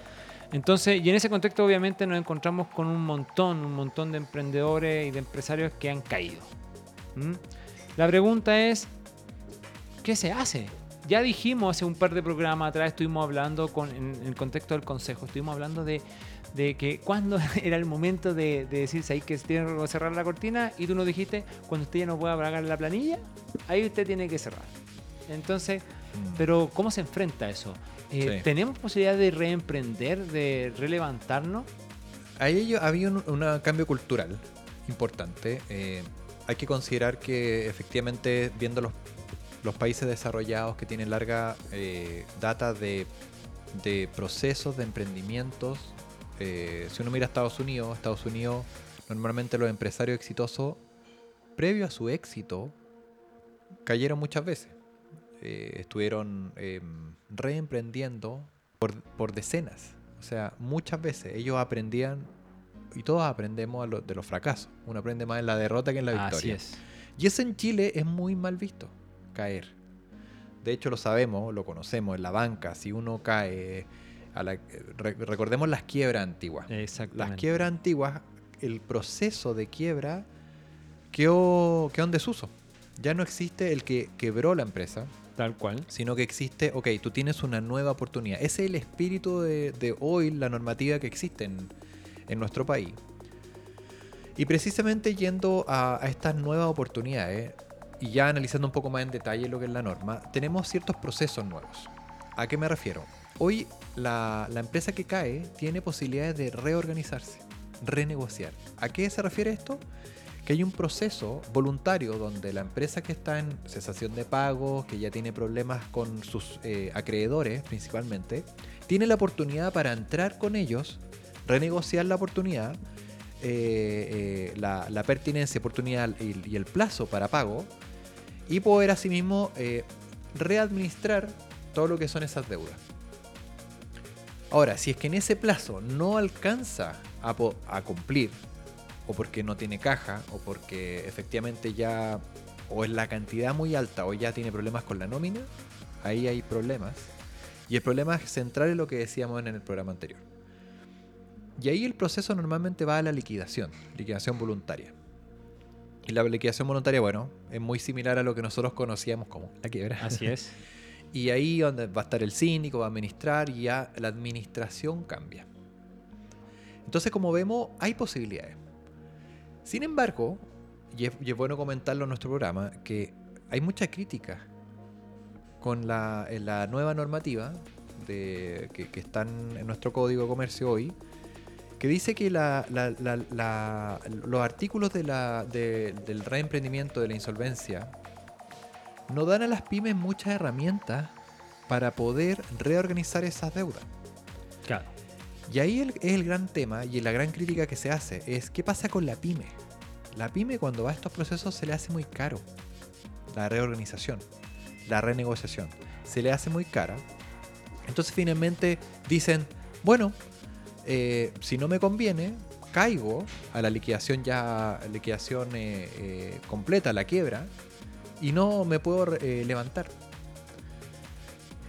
Entonces, y en ese contexto obviamente nos encontramos con un montón, un montón de emprendedores y de empresarios que han caído. ¿Mm? La pregunta es, ¿qué se hace? Ya dijimos hace un par de programas atrás, estuvimos hablando en, el contexto del consejo, estuvimos hablando de, que cuando [LAUGHS] era el momento de, de decir, ahí que tiene que cerrar la cortina y tú nos dijiste, cuando usted ya no pueda pagar la planilla, ahí usted tiene que cerrar. Entonces, Mm. pero ¿cómo se enfrenta a eso? Eh, Sí. ¿Tenemos posibilidad de reemprender, de relevantarnos? Ahí había un cambio cultural importante. Eh, hay que considerar que efectivamente, viendo los, los países desarrollados que tienen larga eh, data de, de procesos, de emprendimientos, si uno mira a Estados Unidos, Estados Unidos, normalmente los empresarios exitosos, previo a su éxito, cayeron muchas veces. Eh, estuvieron eh, reemprendiendo por, por decenas. O sea, muchas veces ellos aprendían, y todos aprendemos lo- de los fracasos. Uno aprende más en la derrota que en la Así victoria. es. Y eso en Chile es muy mal visto, caer. De hecho lo sabemos, lo conocemos en la banca. Si uno cae, a la- re- recordemos las quiebras antiguas. Las quiebras antiguas, el proceso de quiebra quedó, quedó en desuso. Ya no existe el que quebró la empresa, Tal cual. sino que existe, ok, tú tienes una nueva oportunidad. Ese es el espíritu de, hoy, la normativa que existe en, nuestro país. Y precisamente yendo a, a estas nuevas oportunidades, y ya analizando un poco más en detalle lo que es la norma, tenemos ciertos procesos nuevos. ¿A qué me refiero? Hoy la, la empresa que cae tiene posibilidades de reorganizarse, renegociar. ¿A qué se refiere esto? Que hay un proceso voluntario donde la empresa que está en cesación de pagos, que ya tiene problemas con sus eh, acreedores principalmente, tiene la oportunidad para entrar con ellos, renegociar la oportunidad, eh, eh, la, pertinencia, oportunidad y, el plazo para pago, y poder asimismo eh, readministrar todo lo que son esas deudas. Ahora, si es que en ese plazo no alcanza a cumplir, o porque no tiene caja, o porque efectivamente ya o es la cantidad muy alta, o ya tiene problemas con la nómina, ahí hay problemas. Y el problema central es lo que decíamos en el programa anterior. Y ahí el proceso normalmente va a la liquidación, liquidación voluntaria. Y la liquidación voluntaria, bueno, es muy similar a lo que nosotros conocíamos como la quiebra. Así es. [LAUGHS] Y ahí donde va a estar el síndico, va a administrar y ya la administración cambia. Entonces, como vemos, hay posibilidades. Sin embargo, y es, bueno comentarlo en nuestro programa, que hay mucha crítica con la, en la nueva normativa que, que está en nuestro código de comercio hoy, que dice que la- la- los artículos del reemprendimiento de la insolvencia no dan a las pymes muchas herramientas para poder reorganizar esas deudas. Claro. Y ahí es el gran tema y la gran crítica que se hace es qué pasa con la pyme. La pyme cuando va a estos procesos se le hace muy caro la reorganización, la renegociación. Se le hace muy cara. Entonces finalmente dicen, bueno, eh, si no me conviene, caigo a la liquidación ya, liquidación eh, eh, completa, la quiebra, y no me puedo levantar.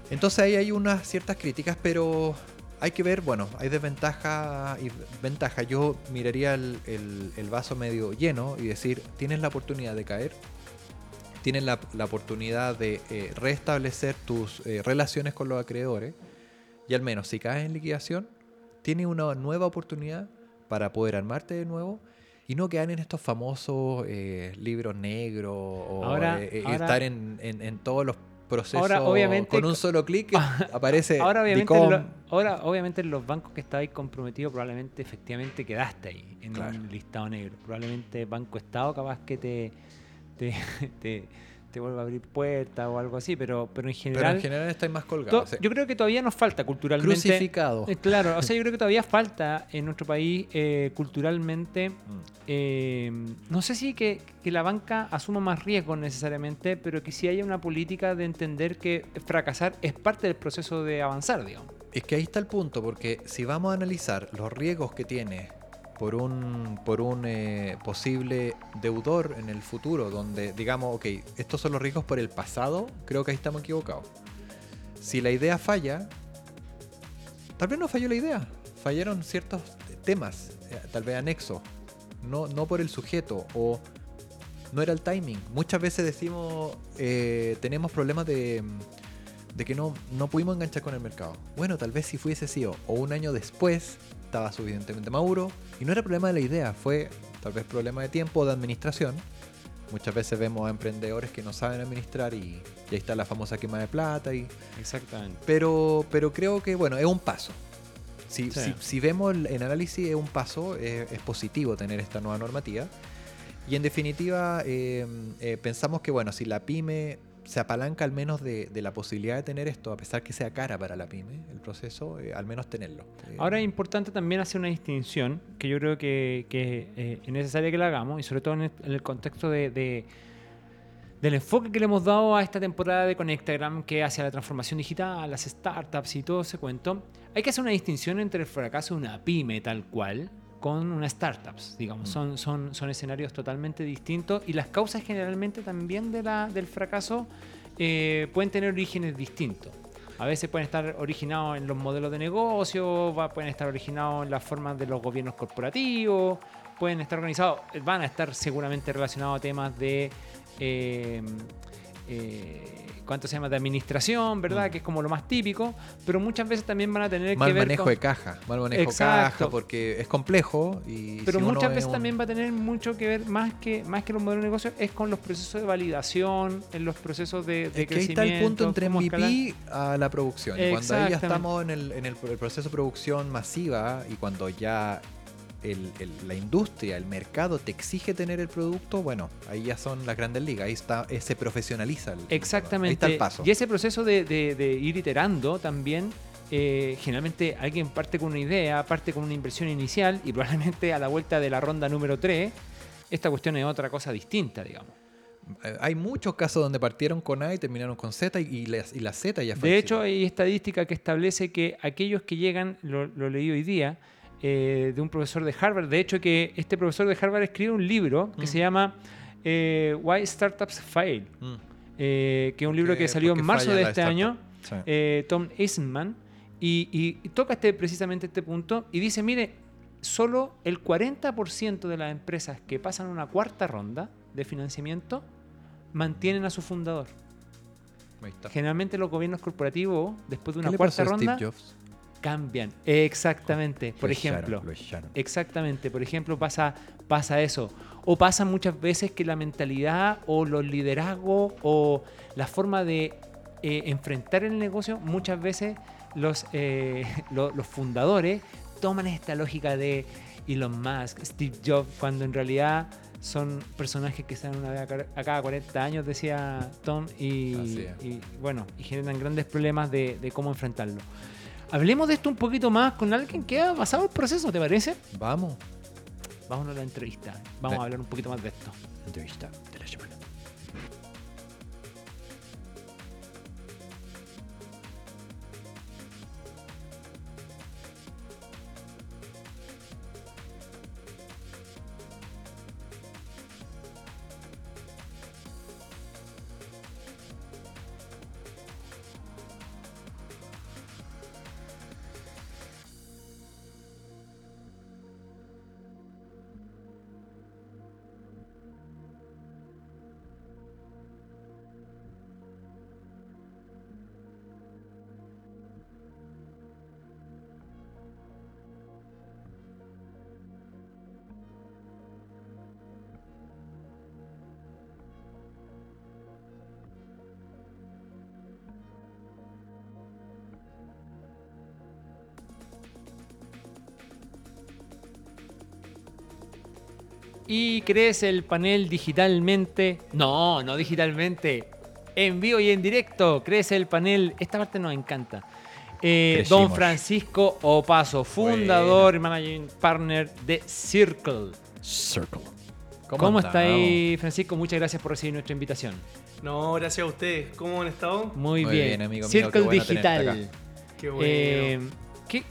Entonces ahí hay unas ciertas críticas, pero hay que ver, bueno, hay desventaja y ventaja. Yo miraría el, el- el vaso medio lleno y decir, tienes la oportunidad de caer, tienes la, la oportunidad de eh, restablecer tus eh, relaciones con los acreedores, y al menos si caes en liquidación, tienes una nueva oportunidad para poder armarte de nuevo y no quedar en estos famosos eh, libros negros o Ahora- eh, eh, ahora- estar en, en- en todos los procesos Ahora, obviamente, con un solo clic [LAUGHS] aparece Ahora obviamente, en lo- ahora, obviamente en los bancos que estabais comprometidos, probablemente efectivamente quedaste ahí, en Claro. un listado negro. Probablemente Banco Estado capaz que te, te, [LAUGHS] te, te vuelva a abrir puertas o algo así, pero, pero en pero general... en general estáis más colgados. sí. yo creo que todavía nos falta culturalmente... Crucificado. Eh, Claro, o sea, yo creo que todavía falta en nuestro país eh, culturalmente, Mm. eh, no sé si que, que la banca asuma más riesgos necesariamente, pero que sí haya una política de entender que fracasar es parte del proceso de avanzar, digamos. Es que ahí está el punto, porque si vamos a analizar los riesgos que tiene por un, por un eh, posible deudor en el futuro, donde digamos, ok, estos son los riesgos por el pasado, creo que ahí estamos equivocados. Si la idea falla, tal vez no falló la idea, fallaron ciertos temas, eh, tal vez anexos, no, no por el sujeto o no era el timing. Muchas veces decimos, eh, tenemos problemas de, de que no, no pudimos enganchar con el mercado. Bueno, tal vez si fuese sido o un año después, estaba suficientemente maduro y no era problema de la idea, fue tal vez problema de tiempo o de administración. Muchas veces vemos a emprendedores que no saben administrar y, y ahí está la famosa quema de plata. Y, Exactamente. pero, pero creo que, bueno, es un paso. Si, Sí. si- si vemos el, en análisis, es un paso, es, es positivo tener esta nueva normativa. Y en definitiva, eh, eh, pensamos que, bueno, si la pyme se apalanca al menos de, de la posibilidad de tener esto, a pesar que sea cara para la pyme, el proceso, eh, al menos tenerlo. Eh, Ahora es importante también hacer una distinción que yo creo que, eh, es necesaria que la hagamos y sobre todo en el, contexto de- del enfoque que le hemos dado a esta temporada de Conectagram que hacia la transformación digital, las startups y todo ese cuento. Hay que hacer una distinción entre el fracaso de una pyme tal cual con unas startups, digamos. Mm. Son, son, son escenarios totalmente distintos y las causas generalmente también de la, del fracaso eh, pueden tener orígenes distintos. A veces pueden estar originados en los modelos de negocio, pueden estar originados en las formas de los gobiernos corporativos, pueden estar organizados, van a estar seguramente relacionados a temas de, eh, eh, ¿cuánto se llama? De administración, ¿verdad? Mm. Que es como lo más típico, pero muchas veces también van a tener mal que ver manejo con- de caja, mal manejo de caja, porque es complejo. Y Pero si muchas es veces un- también va a tener mucho que ver, más que, más que los modelos de negocio, es con los procesos de validación, en los procesos de, de Es que ahí está el punto entre cómo escalar. MVP a la producción. Y cuando ahí ya estamos en, el, en el, el proceso de producción masiva y cuando ya el- el- la industria, el mercado te exige tener el producto, bueno, ahí ya son las grandes ligas. Ahí está, eh, se profesionaliza el Exactamente. Ahí está el paso. Y ese proceso de, de- de ir iterando también, eh, generalmente alguien parte con una idea, parte con una inversión inicial y probablemente a la vuelta de la ronda número 3, esta cuestión es otra cosa distinta, digamos. Eh, Hay muchos casos donde partieron con A y terminaron con Z y, la, y la Z ya fue De hecho, hay estadística que establece que aquellos que llegan, lo, lo leí hoy día, eh, de un profesor de Harvard, de hecho que este profesor de Harvard escribe un libro que Mm. se llama eh, Why Startups Fail, Mm. eh, que es un libro ¿Por que salió en marzo de este año, Sí. Tom Eisman, y, y- y toca este, precisamente este punto y dice, mire, solo el 40% de las empresas que pasan una cuarta ronda de financiamiento mantienen a su fundador. Generalmente los gobiernos corporativos, después de ¿Qué una cuarta ronda, Steve Jobs? Cambian. Exactamente. Por Lo ejemplo, echaron. exactamente. Por ejemplo, pasa, pasa eso. O pasa muchas veces que la mentalidad o los liderazgos o la forma de eh, enfrentar el negocio, muchas veces los, eh, [LAUGHS] lo- los fundadores toman esta lógica de Elon Musk, Steve Jobs, cuando en realidad son personajes que dan una vez a ca- a cada 40 años, decía Tom, y, bueno, y generan grandes problemas de, de cómo enfrentarlo. Hablemos de esto un poquito más con alguien que ha pasado el proceso, ¿te parece? Vamos. Vámonos a la entrevista. Vamos a hablar un poquito más de esto. Entrevista de la semana. ¿Y crees el panel digitalmente? No, no digitalmente. En vivo y en directo. ¿Crees el panel? Esta parte nos encanta. Eh, don Francisco Opaso, fundador y managing partner de Circle. Circle. ¿Cómo, está andamos? ahí, Francisco? Muchas gracias por recibir nuestra invitación. No, gracias a ustedes. ¿Cómo han estado? Muy, Muy bien. bien, amigo mío, Circle qué bueno tenerte Digital. Qué bueno. Eh, ¿qué,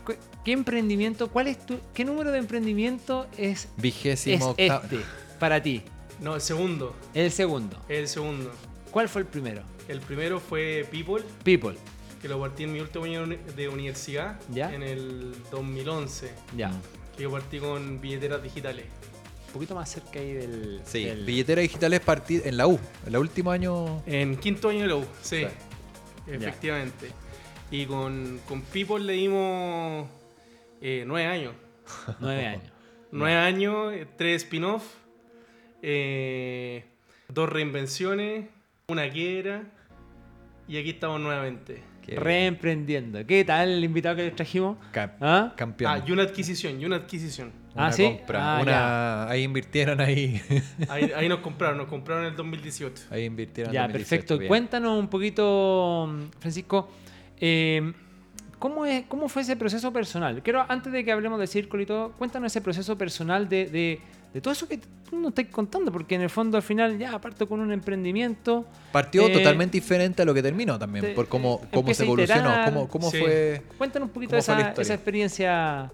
qué- emprendimiento? ¿Cuál es tu, qué número de emprendimiento es, es Vigésimo octavo. este para ti? no, el segundo. El segundo. El segundo. ¿Cuál fue el primero? El primero fue People, People. que lo partí en mi último año de universidad, Ya. en el 2011. Ya. Que yo partí con billeteras digitales. Un poquito más cerca ahí del. Sí, del- billetera digital es partir en la U, en el último año. En quinto año de la U, sí. Sí. Efectivamente. Y con, con People le dimos eh, nueve años. Nueve años. [LAUGHS] Nueve años, tres spin-off, eh, dos reinvenciones, una quiebra. Y aquí estamos nuevamente. Reemprendiendo. ¿Qué tal el invitado que les trajimos? ¿Ah? campeón. Ah, y una adquisición, y una adquisición. Una Ah, ¿sí? compra, Ah, una- ahí invirtieron ahí. [LAUGHS] Ahí, ahí nos compraron, nos compraron en el 2018. ahí invirtieron. Ya, 2018, perfecto. bien. Cuéntanos un poquito, Francisco, eh, ¿cómo, es, ¿cómo fue ese proceso personal? Quiero, antes de que hablemos de Círculo y todo, cuéntanos ese proceso personal de, de- de todo eso que tú nos estás contando, porque en el fondo al final ya parto con un emprendimiento. Partió Eh, totalmente diferente a lo que terminó también, te- por cómo, eh, cómo se evolucionó, iterar. cómo, cómo Sí. fue. Cuéntanos un poquito ¿Cómo fue la esa, esa experiencia.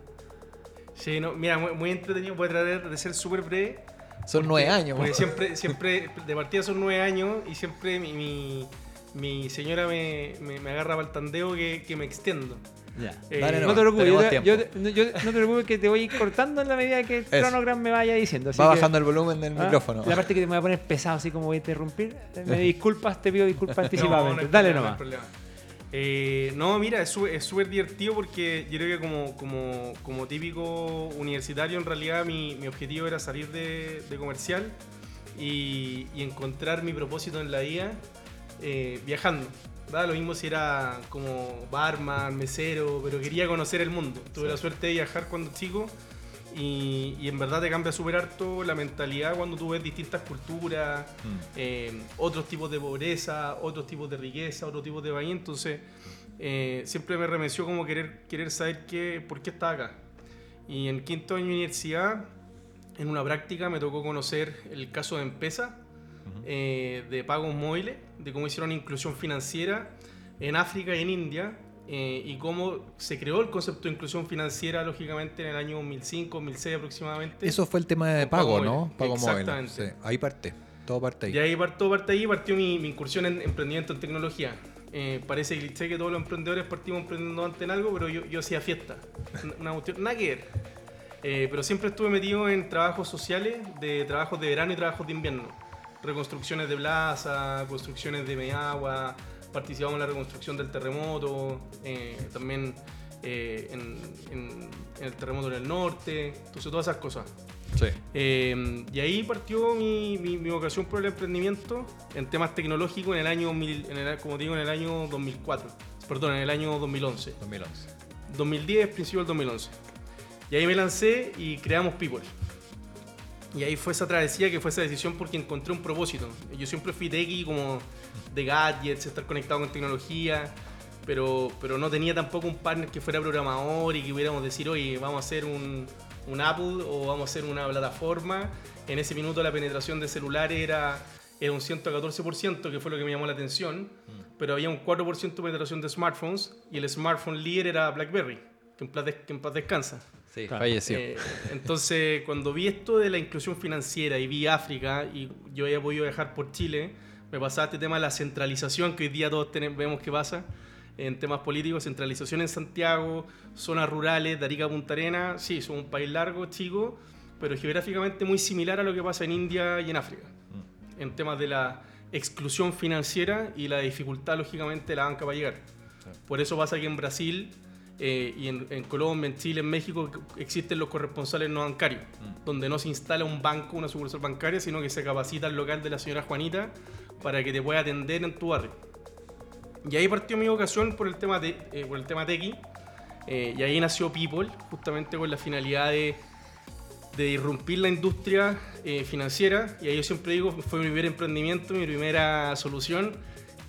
Sí, no, mira, muy, muy entretenido. Voy a tratar de ser súper breve. Son nueve años. Porque po. siempre, siempre, de partida son nueve años y siempre mi, mi, mi señora me, me, me agarra para el tandeo que, que me extiendo. Ya. Eh, Dale No te preocupes, yo, no te preocupes que te voy a ir cortando en la medida que el Eso. cronograma me vaya diciendo. así Va que- bajando el volumen del Ah, micrófono. La parte que te me voy a poner pesado, así como voy a interrumpir. [LAUGHS] Me disculpas, te pido disculpas No, anticipadamente. no hay Dale problema, no hay nomás. problema. Eh, no, mira, es súper es súper divertido porque yo creo que como, como, como típico universitario, en realidad mi, mi objetivo era salir de, de comercial y, y encontrar mi propósito en la vida eh, viajando. Lo mismo si era como barman, mesero, pero quería conocer el mundo. Tuve la suerte de viajar cuando chico y, y en verdad te cambia súper harto la mentalidad cuando tú ves distintas culturas, Mm. eh, otros tipos de pobreza, otros tipos de riqueza, otros tipos de país. Entonces, eh, siempre me remeció como querer, querer saber qué, por qué estaba acá. Y en quinto año de universidad, en una práctica, me tocó conocer el caso de Empesa, eh, de pagos móviles, de cómo hicieron inclusión financiera en África y en India, eh, y cómo se creó el concepto de inclusión financiera, lógicamente, en el año 2005, 2006 aproximadamente. Eso fue el tema de pago pago. ¿no? Pago móvil. Exactamente. Sí, ahí parte. Todo parte ahí. Y ahí partió, parte ahí partió mi, mi incursión en emprendimiento en tecnología. Eh, parece cliché que todos los emprendedores partimos emprendiendo antes en algo, pero yo, yo hacía fiesta. Una cuestión, nada que ver. Eh, pero siempre estuve metido en trabajos sociales, de trabajos de verano y trabajos de invierno. Reconstrucciones de plaza, construcciones de Meagua, participamos en la reconstrucción del terremoto, eh, también eh, en, en- en el terremoto en el norte, entonces todas esas cosas. Sí. Eh, y ahí partió mi, mi- mi vocación por el emprendimiento en temas tecnológicos en el año, mil- en el- como digo, en el año 2004. Perdón, en el año 2011. 2011. 2010, principio del 2011. Y ahí me lancé y creamos People. Y ahí fue esa travesía que fue esa decisión porque encontré un propósito. Yo siempre fui techie como de gadgets, estar conectado con tecnología, pero, pero no tenía tampoco un partner que fuera programador y que pudiéramos decir, oye, vamos a hacer un, un Apple o vamos a hacer una plataforma. En ese minuto la penetración de celulares era, era un 114%, que fue lo que me llamó la atención, pero había un 4% de penetración de smartphones y el smartphone líder era BlackBerry, que en paz, que en paz descansa. Sí, Claro. falleció. Eh, entonces, cuando vi esto de la inclusión financiera y vi África y yo había podido viajar por Chile, me pasaba este tema de la centralización que hoy día todos tenemos, vemos que pasa en temas políticos, centralización en Santiago, zonas rurales, de Arica a Punta Arena, sí, somos un país largo, chico, pero geográficamente muy similar a lo que pasa en India y en África, en temas de la exclusión financiera y la dificultad, lógicamente, de la banca para llegar. Por eso pasa que en Brasil eh, y en, en Colombia, en Chile, en México existen los corresponsales no bancarios, donde no se instala un banco, una sucursal bancaria, sino que se capacita el local de la señora Juanita para que te pueda atender en tu barrio. Y ahí partió mi vocación por el tema, de, eh, por el tema tequi, eh, y ahí nació People, justamente con la finalidad de, de irrumpir la industria eh, financiera. Y ahí yo siempre digo, fue mi primer emprendimiento, mi primera solución,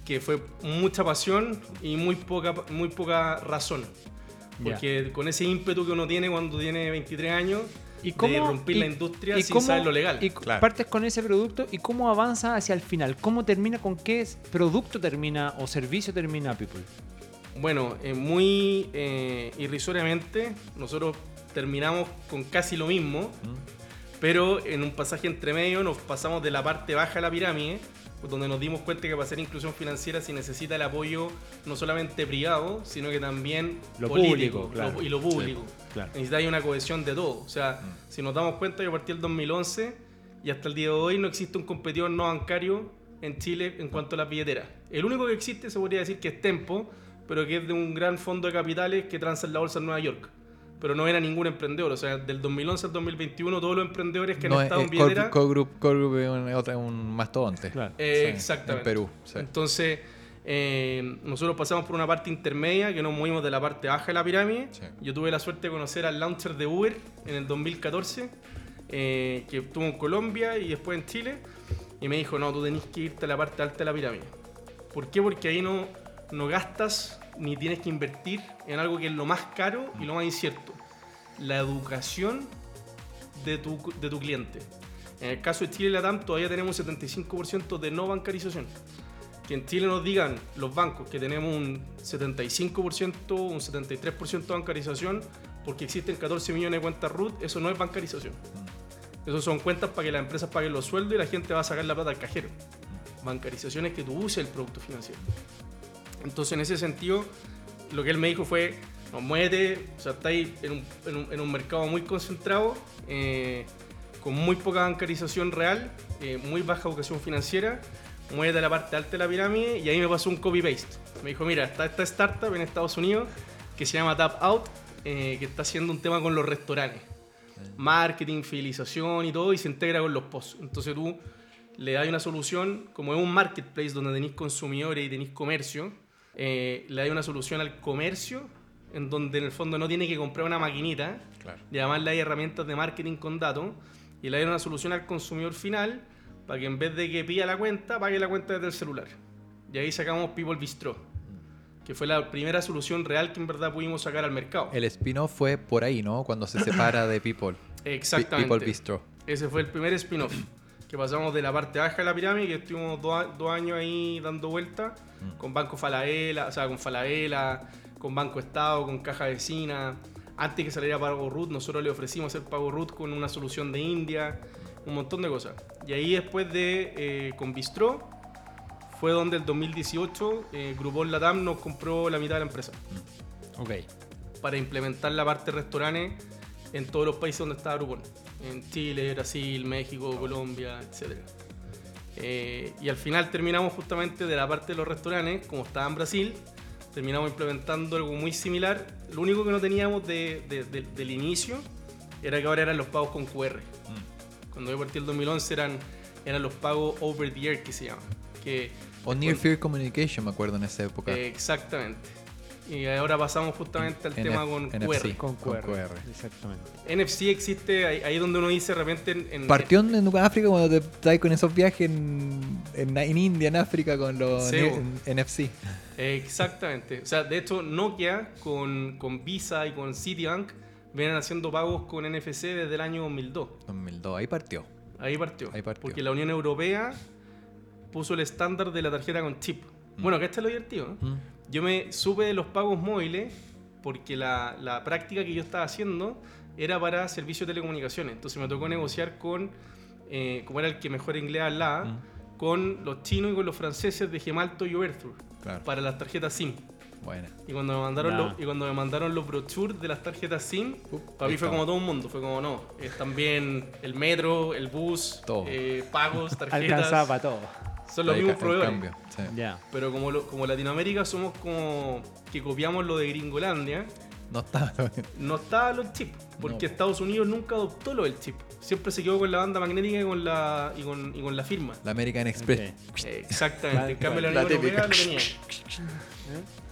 que fue mucha pasión y muy poca, muy poca razón. Porque con ese ímpetu que uno tiene cuando tiene 23 años, ¿Y de irrumpir la industria y sin cómo- saber lo legal. Y Claro. partes con ese producto y cómo avanza hacia el final. ¿Cómo termina, con qué producto termina o servicio termina People? Bueno, eh, muy eh, irrisoriamente, nosotros terminamos con casi lo mismo, pero en un pasaje entre medio nos pasamos de la parte baja de la pirámide, donde nos dimos cuenta que para hacer inclusión financiera se necesita el apoyo no solamente privado, sino que también Lo político público, claro. lo- y lo público. claro. Necesita una cohesión de todo. O sea, si nos damos cuenta, yo partí el 2011 y hasta el día de hoy no existe un competidor no bancario en Chile en cuanto a las billeteras. El único que existe se podría decir que es Tempo, pero que es de un gran fondo de capitales que transa en la bolsa en Nueva York. Pero no era ningún emprendedor. O sea, del 2011 al 2021 todos los emprendedores que No, han eh, estado en Core, billetera... Core Group, Core Group es un, un mastodonte. Claro. Eh, Sí, exactamente. En Perú. sí. Entonces, eh, nosotros pasamos por una parte intermedia que nos movimos de la parte baja de la pirámide. Sí. Yo tuve la suerte de conocer al launcher de Uber en el 2014, eh, que estuvo en Colombia y después en Chile. Y me dijo, no, tú tenés que irte a la parte alta de la pirámide. ¿Por qué? Porque ahí no, no gastas ni tienes que invertir en algo que es lo más caro y lo más incierto. La educación de tu, de tu cliente. En el caso de Chile y Latam todavía tenemos un 75% de no bancarización. Que en Chile nos digan los bancos que tenemos un 75%, un 73% de bancarización porque existen 14 millones de cuentas RUT, eso no es bancarización. Eso son cuentas para que las empresas paguen los sueldos y la gente va a sacar la plata al cajero. Bancarización es que tú uses el producto financiero. Entonces, en ese sentido, lo que él me dijo fue, no, muévete, o sea, está ahí en un, en un- en un mercado muy concentrado, eh, con muy poca bancarización real, eh, muy baja educación financiera, muévete a la parte alta de la pirámide y ahí me pasó un copy-paste. Me dijo, mira, está esta startup en Estados Unidos que se llama Tap Out, eh, que está haciendo un tema con los restaurantes. Marketing, fidelización y todo, y se integra con los posts. Entonces tú le das una solución, como es un marketplace donde tenéis consumidores y tenéis comercio, eh, le das una solución al comercio en donde en el fondo no tiene que comprar una maquinita, Claro. y además le hay herramientas de marketing con datos, y le das una solución al consumidor final para que en vez de que pida la cuenta, pague la cuenta desde el celular. Y ahí sacamos People Bistro, que fue la primera solución real que en verdad pudimos sacar al mercado. El spin-off fue por ahí, ¿no? Cuando se separa de People. Exactamente. People Bistro. Ese fue el primer spin-off. Que pasamos de la parte baja de la pirámide, que estuvimos dos, dos años ahí dando vueltas, con Banco Falabella, o sea, con Falabella, con Banco Estado, con Caja Vecina. Antes que saliera Pago Root, nosotros le ofrecimos hacer Pago Root con una solución de India, un montón de cosas. Y ahí después de eh, con Bistro, fue donde el 2018 eh, Groupon Latam nos compró la mitad de la empresa Ok. para implementar la parte de restaurantes en todos los países donde estaba Groupon. En Chile, Brasil, México, Colombia, etc. Eh, y al final terminamos justamente de la parte de los restaurantes, como estaba en Brasil, terminamos implementando algo muy similar. Lo único que no teníamos de- de- de- del inicio era que ahora eran los pagos con QR. Cuando yo partí el 2011 eran, eran los pagos over the air que se llaman. Que O Near Fear Communication, me acuerdo en esa época. eh, exactamente. Y ahora pasamos justamente al tema con NFC. QR. Con Con QR. QR. Exactamente. NFC existe ahí, ahí donde uno dice de repente en, en- Partió en en África cuando te estás con esos viajes en, en, en India, en África, con los Sí, NFC. exactamente. O sea, de hecho Nokia con, con Visa y con Citibank vienen haciendo pagos con NFC desde el año 2002. 2002, ahí partió. Ahí partió. Ahí partió. Porque la Unión Europea puso el estándar de la tarjeta con chip. Bueno, acá está lo divertido. ¿no? Mm. Yo me supe de los pagos móviles porque la, la práctica que yo estaba haciendo era para servicio de telecomunicaciones. Entonces me tocó negociar con, eh, como era el que mejor inglés hablaba, Mm. con los chinos y con los franceses de Gemalto y Overthrow Claro. para las tarjetas SIM. Buena. Y cuando me mandaron, los, y cuando me mandaron los brochures de las tarjetas SIM, para ahí mí fue como todo un mundo. Fue como, no, es también el metro, el bus, Todo. eh, pagos, [LAUGHS] Alcanzaba tarjetas. para todo. Son los mismos proveedores. cambio, sí. Ya. Pero como, lo- como Latinoamérica somos como que copiamos lo de Gringolandia, No está. [LAUGHS] no estaba los chips. Porque Estados Unidos nunca adoptó lo del chip. Siempre se quedó con la banda magnética y con la, y con, y con la firma. La American Express. Eh, exactamente. En cambio, la La Unión Europea lo tenía. [LAUGHS]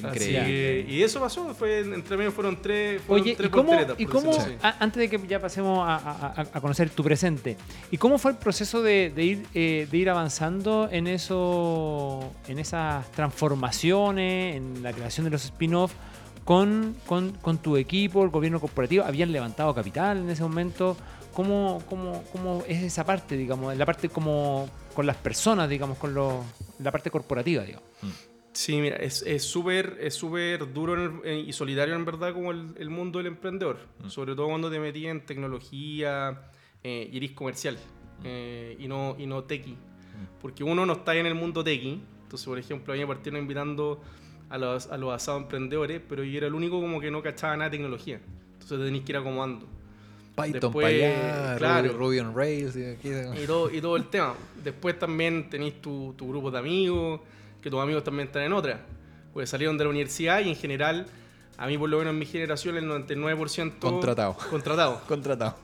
Qué increíble. que- y eso pasó. Fue, entre medio fueron tres, fueron Oye, tres ¿y cómo, y cómo a- antes de que ya pasemos a, a- conocer tu presente, ¿y cómo fue el proceso de, de ir, eh, de ir avanzando en, eso, en esas transformaciones, en la creación de los spin-off con, con, con tu equipo, el gobierno corporativo? ¿Habían levantado capital en ese momento? ¿Cómo, cómo, cómo es esa parte, digamos, la parte como con las personas, digamos, con los- la parte corporativa, digamos? Sí, mira, es súper es súper duro en el- y solidario en verdad como el, el mundo del emprendedor. Sobre todo cuando te metí en tecnología eh, y eres comercial eh, y no, y no tequi. Porque uno no está en el mundo tequi. Entonces, por ejemplo, a mí me partieron invitando a los, a los asados emprendedores, pero yo era el único como que no cachaba nada de tecnología. Entonces tenéis que ir acomodando. Python Después, para allá, claro. Ruby, Ruby on Rails. Y aquí, y todo, y todo el tema. Después también tenéis tu, tu grupo de amigos, que tus amigos también están en otra. Pues salieron de la universidad y en general, a mí por lo menos en mi generación, el 99% Contratado. Contratado. [LAUGHS] Contratado.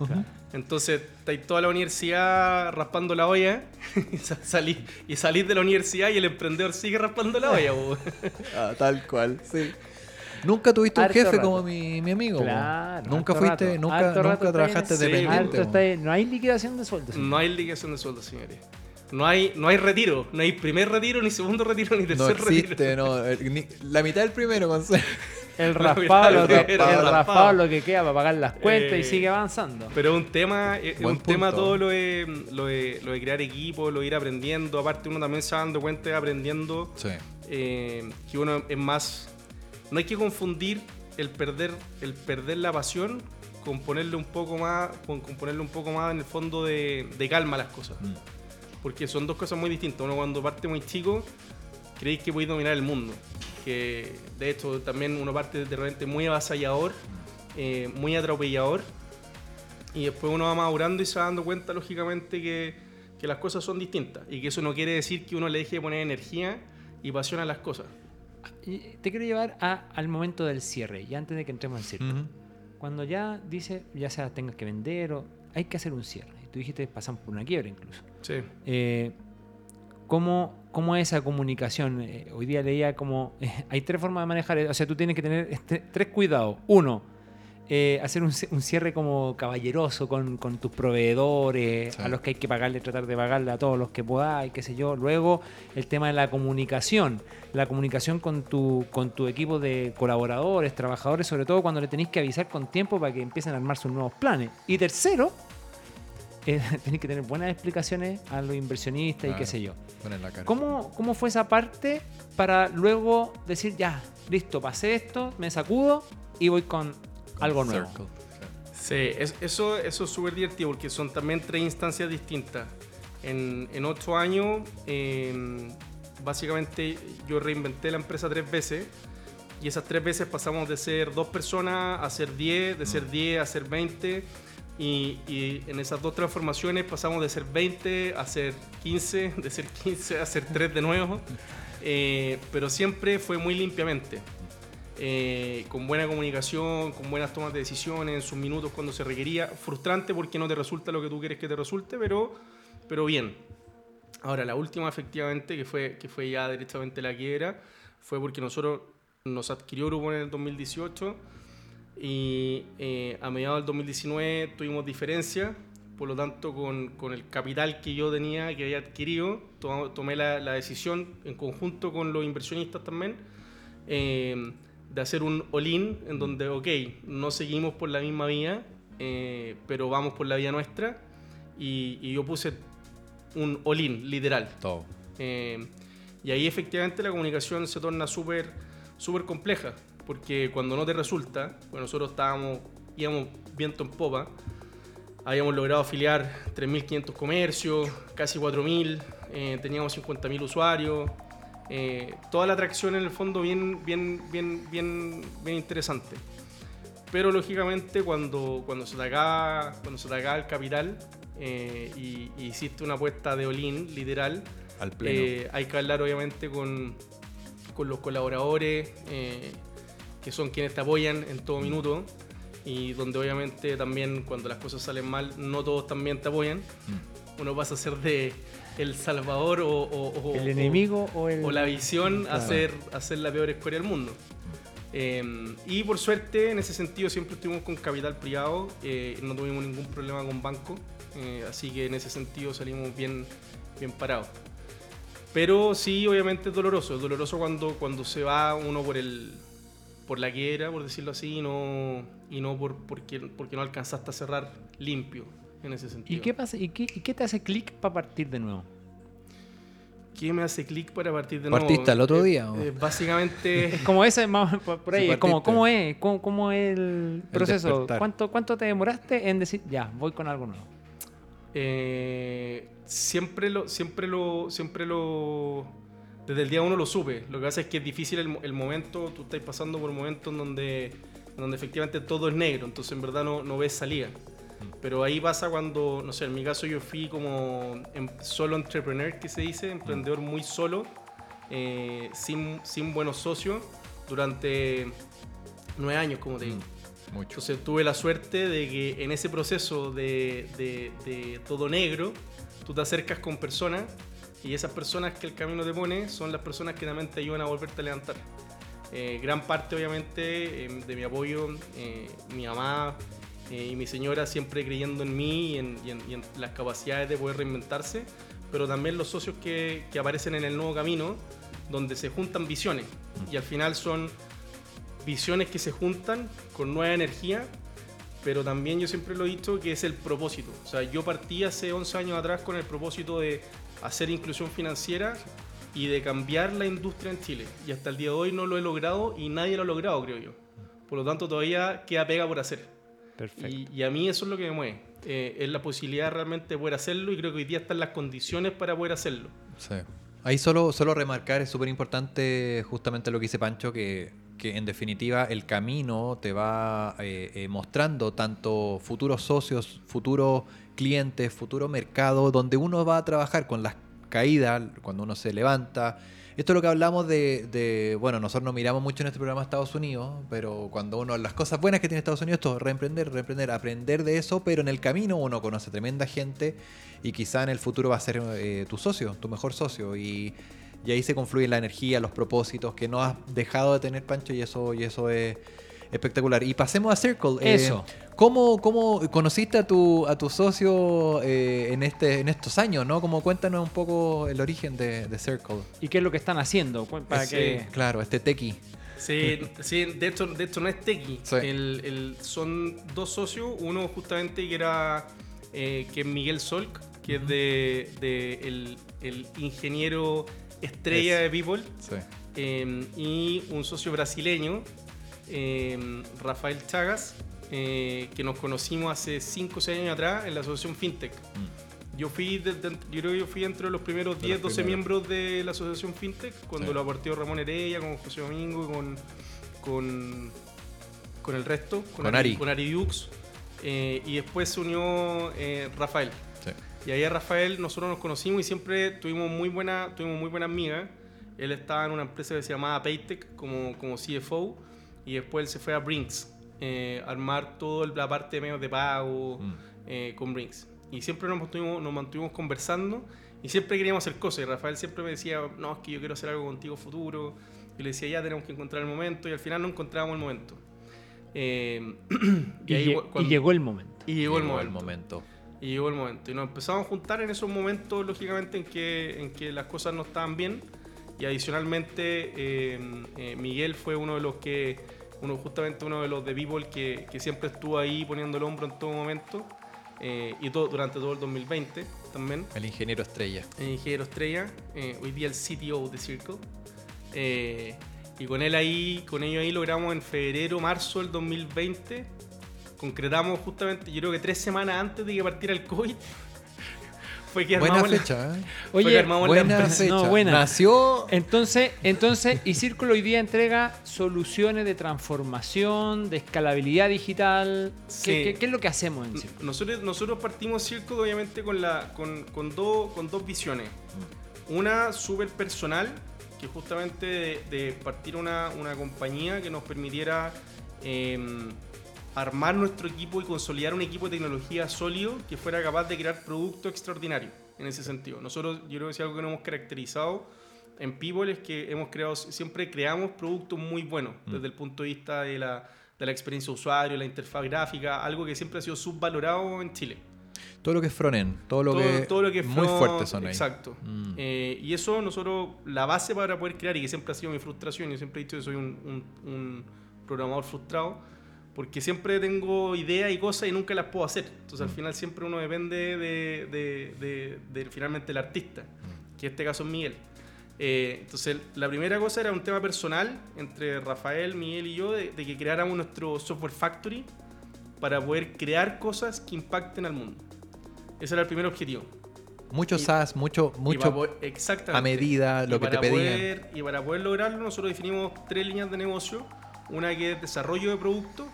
Entonces, estáis toda la universidad raspando la olla [LAUGHS] y sa- salís, y salís de la universidad y el emprendedor sigue raspando la olla. [LAUGHS] Ah, tal cual, sí. Nunca tuviste un jefe rato. como mi, mi amigo. Claro, Nunca fuiste, rato, nunca, nunca trabajaste dependiente. No hay liquidación de sueldo. señor. No hay liquidación de sueldo, señores. No hay, no hay retiro. No hay primer retiro, ni segundo retiro, ni No tercer existe, retiro. no. eh, ni- la mitad del primero ser. El No, raspado, mira, lo que, el el raspado. lo que queda para pagar las cuentas y Eh, sigue avanzando. Pero es un tema, es Buen un tema todo lo de, lo, de, lo de crear equipos, lo de ir aprendiendo. Aparte uno también se va dando cuenta y aprendiendo Sí. eh, que uno es más... No hay que confundir el perder, el perder la pasión con ponerle un poco más, con, con ponerle un poco más en el fondo de, de calma a las cosas. Mm. Porque son dos cosas muy distintas. Uno cuando parte muy chico, creéis que podéis dominar el mundo. Que de hecho también uno parte de repente muy avasallador, eh, muy atropellador. Y después uno va madurando y se va dando cuenta, lógicamente, que, que las cosas son distintas. Y que eso no quiere decir que uno le deje de poner energía y pasión a las cosas. Te quiero llevar a- al momento del cierre, y antes de que entremos en circo. Ujú. Cuando ya dice, ya sea tengas que vender o hay que hacer un cierre. Tú dijiste, pasamos por una quiebra incluso. Sí. Eh, ¿cómo, ¿Cómo es esa comunicación? Eh, hoy día leía como, hay tres formas de manejar, o sea, tú tienes que tener este- tres cuidados. Uno, eh, hacer un, ci- un cierre como caballeroso con, con tus proveedores, Sí. a los que hay que pagarle, tratar de pagarle a todos los que podáis, qué sé yo. Luego, el tema de la comunicación, la comunicación con tu, con tu equipo de colaboradores, trabajadores, sobre todo cuando le tenéis que avisar con tiempo para que empiecen a armar sus nuevos planes. Y tercero, eh, [LAUGHS] tenés que tener buenas explicaciones a los inversionistas y Claro. qué sé yo. Poner la cara. ¿Cómo, ¿Cómo fue esa parte para luego decir, ya, listo, pasé esto, me sacudo y voy con, algo nuevo? Circle. Sí, es- eso, eso es súper divertido porque son también tres instancias distintas. En, en ocho años, eh, básicamente yo reinventé la empresa tres veces y esas tres veces pasamos de ser dos personas a ser diez, de ser diez a ser 20 y, y en esas dos transformaciones pasamos de ser 20 a ser 15, de ser 15 a ser 3 de nuevo, eh, pero siempre fue muy limpiamente eh, con buena comunicación, con buenas tomas de decisiones, en sus minutos cuando se requería. Frustrante porque no te resulta lo que tú quieres que te resulte, pero, pero bien. Ahora, la última efectivamente, que fue, que fue ya directamente la quiebra, fue porque nosotros nos adquirió Grupo en el 2018 y eh, a mediados del 2019 tuvimos diferencia, por lo tanto con, con el capital que yo tenía, que había adquirido, to- tomé la, la decisión en conjunto con los inversionistas también eh, de hacer un all-in en donde, ok, no seguimos por la misma vía, eh, pero vamos por la vía nuestra y, y yo puse un all-in, literal. Todo. Eh, y ahí efectivamente la comunicación se torna súper súper compleja, porque cuando no te resulta, bueno, nosotros estábamos, íbamos viento en popa, habíamos logrado afiliar 3.500 comercios, casi 4.000, eh, teníamos 50.000 usuarios, eh, toda la atracción en el fondo bien, bien, bien, bien, bien interesante. Pero lógicamente cuando, cuando, se, te acaba, cuando se te acaba el capital eh, y, y hiciste una apuesta de Olin, literal, Al pleno. eh, hay que hablar obviamente con, con los colaboradores, eh, que son quienes te apoyan en todo minuto, y donde obviamente también cuando las cosas salen mal, no todos también te apoyan. Uno pasa a ser de el salvador o, o- o- ¿El enemigo o el...? o la visión a Claro. ser, a ser la peor escoria del mundo. Eh, y por suerte, en ese sentido, siempre estuvimos con capital privado, eh, no tuvimos ningún problema con banco, eh, así que en ese sentido salimos bien, bien parados. Pero sí, obviamente es doloroso, es doloroso cuando, cuando se va uno por el por la quiebra, por decirlo así, y no, y no por, porque, porque no alcanzaste a cerrar limpio en ese sentido. ¿Y qué, pasa, y, qué, y qué te hace clic para partir de nuevo? ¿Qué me hace clic para partir de nuevo? ¿Partiste al otro Eh, día, o? eh, básicamente... [LAUGHS] Es como ese, más por ahí, Sí, es como. ¿cómo es? ¿Cómo, cómo es el proceso? ¿Cuánto, ¿Cuánto te demoraste en decir, ya, voy con algo nuevo? Eh, siempre lo, siempre lo, siempre lo, desde el día uno lo supe. Lo que pasa es que es difícil el, el momento, tú estás pasando por un momento en donde, en donde efectivamente todo es negro, entonces en verdad no, no ves salida. Pero ahí pasa cuando, no sé, en mi caso yo fui como em- solo entrepreneur, que se dice, emprendedor muy solo, eh, sin, sin buenos socios, durante nueve años, como te digo. Mucho. Entonces tuve la suerte de que en ese proceso de, de- de todo negro, tú te acercas con personas y esas personas que el camino te pone son las personas que también te ayudan a volverte a levantar. Eh, gran parte obviamente eh, de mi apoyo, eh, mi mamá eh, y mi señora siempre creyendo en mí y en, y en- y en las capacidades de poder reinventarse, pero también los socios que, que aparecen en el nuevo camino, donde se juntan visiones y al final son visiones que se juntan con nueva energía, pero también yo siempre lo he dicho que es el propósito. O sea, yo partí hace 11 años atrás con el propósito de hacer inclusión financiera y de cambiar la industria en Chile. Y hasta el día de hoy no lo he logrado y nadie lo ha logrado, creo yo. Por lo tanto, todavía queda pega por hacer. Perfecto. Y, y a mí eso es lo que me mueve. Eh, es la posibilidad realmente de poder hacerlo y creo que hoy día están las condiciones para poder hacerlo. Sí. Ahí solo, solo remarcar, es súper importante justamente lo que dice Pancho, que, que en definitiva el camino te va eh, eh, mostrando tanto futuros socios, futuros clientes, futuro mercado, donde uno va a trabajar con las caídas, cuando uno se levanta. Esto es lo que hablamos de, bueno, nosotros no miramos mucho en este programa Estados Unidos, pero cuando uno, las cosas buenas que tiene Estados Unidos, esto, reemprender, reemprender, aprender de eso, pero en el camino uno conoce tremenda gente y quizá en el futuro va a ser eh, tu socio, tu mejor socio. Y, ahí se confluye la energía, los propósitos que no has dejado de tener, Pancho, y eso, y eso es espectacular. Y pasemos a Circle. Eh, Eso. ¿Cómo, cómo conociste a tu, a tu socio eh, en, este, en estos años? ¿no? Como cuéntanos un poco el origen de, de Circle. ¿Y qué es lo que están haciendo? Para Sí. que... Claro, este tequi. Sí, sí de, hecho, de hecho no es Tequi. Sí. El- el- son dos socios, uno justamente que era eh, que es Miguel Solk, que es de, de el, el ingeniero estrella Es. de People, Sí. eh, y un socio brasileño, eh, Rafael Chagas, eh, que nos conocimos hace 5 o 6 años atrás en la asociación FinTech. Mm. Yo fui, de- de- yo creo que yo fui entre los primeros De 10, los 12 primeros. miembros de la asociación FinTech, cuando Sí. lo aportó Ramón Heredia, con José Domingo, con, con, con el resto, Con Ari. con Ari Dux, eh, y después se unió eh, Rafael. Sí. Y ahí a Rafael nosotros nos conocimos y siempre tuvimos muy buena, tuvimos muy buena amiga. Él estaba en una empresa que se llamaba Paytech como, como CFO y después él se fue a Brinks eh, armar toda la parte de medios de pago Mm. eh, con Brinks. Y siempre nos mantuvimos, nos mantuvimos conversando y siempre queríamos hacer cosas. Y Rafael siempre me decía, no, es que yo quiero hacer algo contigo futuro. Y le decía, ya tenemos que encontrar el momento y al final no encontrábamos el momento. [CLEARS THROAT] Eh, Y, ahí lle- cu- y cuando- llegó el momento. y llegó el Llegó momento. momento. Y llegó el momento. Y nos empezamos a juntar en esos momentos, lógicamente, en que, en que las cosas no estaban bien. Y adicionalmente, eh, eh, Miguel fue uno de los que, uno, justamente uno de los de People que, que siempre estuvo ahí poniendo el hombro en todo momento. eh, y todo, durante todo el 2020 también. El ingeniero estrella. El ingeniero estrella, eh, hoy día el CTO de Circle. Eh, y con él ahí, con ellos ahí logramos en febrero, marzo del 2020, concretamos justamente, yo creo que tres semanas antes de que partiera el COVID, fue que Buena armamos la- fecha, ¿eh? fue que Oye, armamos la Buena empresa. fecha. No, buena. Nació Entonces, entonces, y Círculo hoy día entrega soluciones de transformación, de escalabilidad digital. ¿Qué, Sí. qué- qué es lo que hacemos en Círculo? Nosotros, nosotros partimos Circle obviamente con, la, con, con, dos- con dos visiones. Una súper personal, que justamente de, de partir una, una compañía que nos permitiera em, armar nuestro equipo y consolidar un equipo de tecnología sólido que fuera capaz de crear productos extraordinarios en ese sentido. Nosotros, yo creo que si algo que nos hemos caracterizado en People es que hemos creado, siempre creamos productos muy buenos desde el punto de vista de la, de la experiencia de usuario, la interfaz gráfica, algo que siempre ha sido subvalorado en Chile. todo lo que es frontend, todo lo todo, que, todo lo que es muy front, fuertes son ahí. Exacto. Mm. Eh, y eso nosotros, la base para poder crear, y que siempre ha sido mi frustración, yo siempre he dicho que soy un, un- un programador frustrado, porque siempre tengo ideas y cosas y nunca las puedo hacer. Entonces al Mm. final siempre uno depende de, de- de- de finalmente el artista, Mm. que en este caso es Miguel. Eh, entonces la primera cosa era un tema personal entre Rafael, Miguel y yo, de, que creáramos nuestro software factory para poder crear cosas que impacten al mundo. Ese era el primer objetivo. Mucho Y- SaaS, mucho, mucho poder- exactamente. a medida, lo que te pedían. poder- y para poder lograrlo, nosotros definimos tres líneas de negocio. Una que es desarrollo de producto,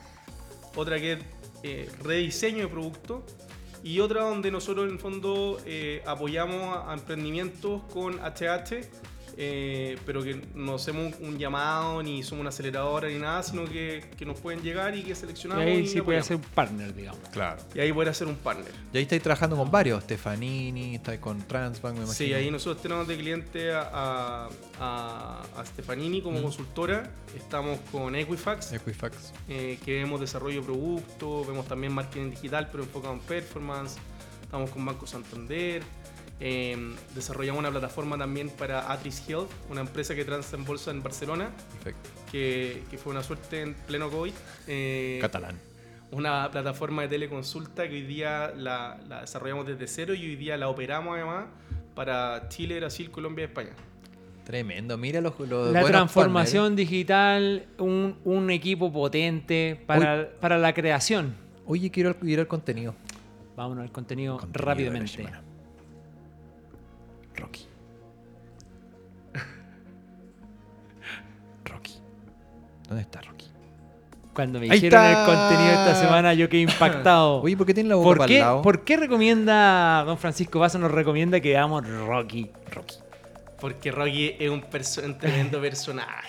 otra que es eh, rediseño de producto y otra donde nosotros en el fondo eh, apoyamos a, a emprendimientos con HH, eh, pero que no hacemos un llamado ni somos una aceleradora ni nada, sino que, que nos pueden llegar y que Y seleccionamos. ahí y sí puede ser un partner, digamos. Claro. Y ahí poder hacer un partner. Y ahí estáis trabajando con varios, Stefanini, estáis con Transbank, me imagino. Sí, ahí nosotros tenemos de cliente a, a, a- a Stefanini como Mm. consultora, estamos con Equifax, Equifax. eh, que vemos desarrollo de producto, vemos también marketing digital pero enfocado en performance, estamos con Banco Santander, eh, desarrollamos una plataforma también para Atris Health, una empresa que transa en bolsa en Barcelona, Perfecto. que, que fue una suerte en pleno COVID. eh, Catalán. una plataforma de teleconsulta que hoy día la, la desarrollamos desde cero y hoy día la operamos además para Chile, Brasil, Colombia y España. Tremendo. Mira los, los La transformación digital, un, un equipo potente para, para la creación. Oye, quiero ir al contenido. Vámonos al contenido, Contenido de la rápidamente. Rocky. Rocky. ¿Dónde está Rocky? Cuando me Ahí dijeron está. el contenido de esta semana, yo quedé impactado. [LAUGHS] Oye, ¿por qué tiene la boca ¿Por para qué, el lado? ¿Por qué recomienda, don Francisco Vaso nos recomienda que veamos Rocky? Rocky. Porque Rocky es un, perso- un tremendo personaje.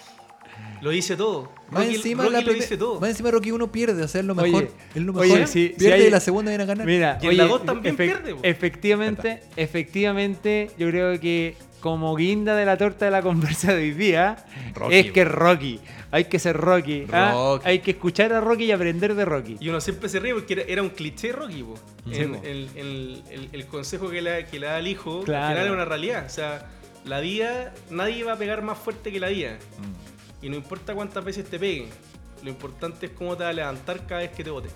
Lo dice todo. Más Rocky, encima, Rocky la lo dice todo. más encima Rocky uno pierde, o sea, es lo mejor. Oye, es lo mejor. si- si pierde hay- y la segunda viene a ganar. Mira, Y en la oye, dos también efec- pierde, po. Efectivamente, efectivamente, yo creo que como guinda de la torta de la conversa de hoy día, Rocky, es que Rocky. Hay que ser Rocky. ¿ah? Rocky. Hay que escuchar a Rocky y aprender de Rocky. Y uno siempre se ríe porque era, era un cliché Rocky. po. Sí, En- po. el, el- el- el consejo que le, que le da al hijo, Claro. al final es una realidad. O sea, la vida, nadie va a pegar más fuerte que la vida. Mm. Y no importa cuántas veces te peguen, lo importante es cómo te va a levantar cada vez que te boten.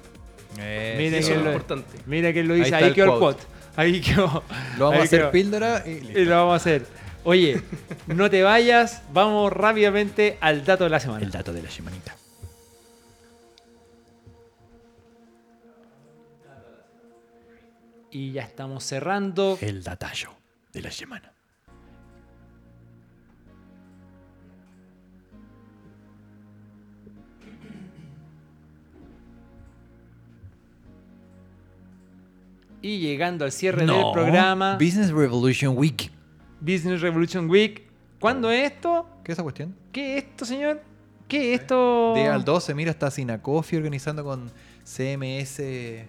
Eh, Mira Eso que es lo importante. Mira que lo Ahí dice, ahí, el quedó el quote. Ahí quedó. Lo vamos ahí a hacer quedó. píldora. Y lo vamos a hacer. Oye, no te vayas, vamos rápidamente al dato de la semana. El dato de la semanita. Y ya estamos cerrando. El datallo de la semana. Y llegando al cierre del programa, Business Revolution Week. Business Revolution Week. ¿Cuándo es esto? ¿Qué es esa cuestión? ¿Qué es esto, señor? ¿Qué es esto? Día al 12, mira, está Sinacofi organizando con CMS eh,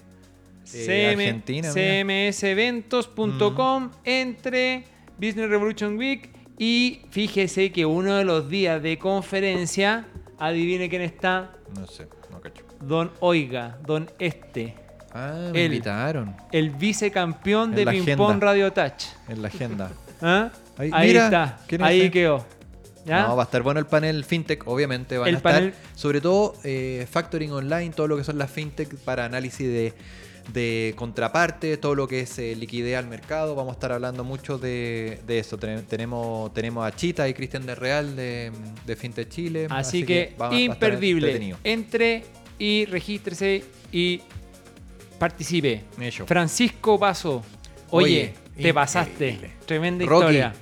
CM Argentina. cmseventos.com entre Business Revolution Week y fíjese que uno de los días de conferencia, adivine quién está, No sé, no cacho. don Oiga, don Este, Ah, me El- invitaron el vicecampeón En de la Ping agenda. Pong Radio Touch. en la agenda. [LAUGHS] ¿Ah? Ahí- Ahí, mira, está, ¿quién es ahí ese? quedó. ¿Ya? No, va a estar bueno el panel FinTech, obviamente. Van El a estar, panel- sobre todo, eh, Factoring Online, todo lo que son las FinTech para análisis de, de contraparte, todo lo que es eh, liquidez al mercado. Vamos a estar hablando mucho de, de eso. Ten- tenemos, tenemos a Chita y Cristian de Real de, de FinTech Chile. Así, que, va- va a estar imperdible. Entre y regístrese y participe. Francisco Paso. Oye, Oye, te increíble. pasaste. Tremenda Rocky. historia.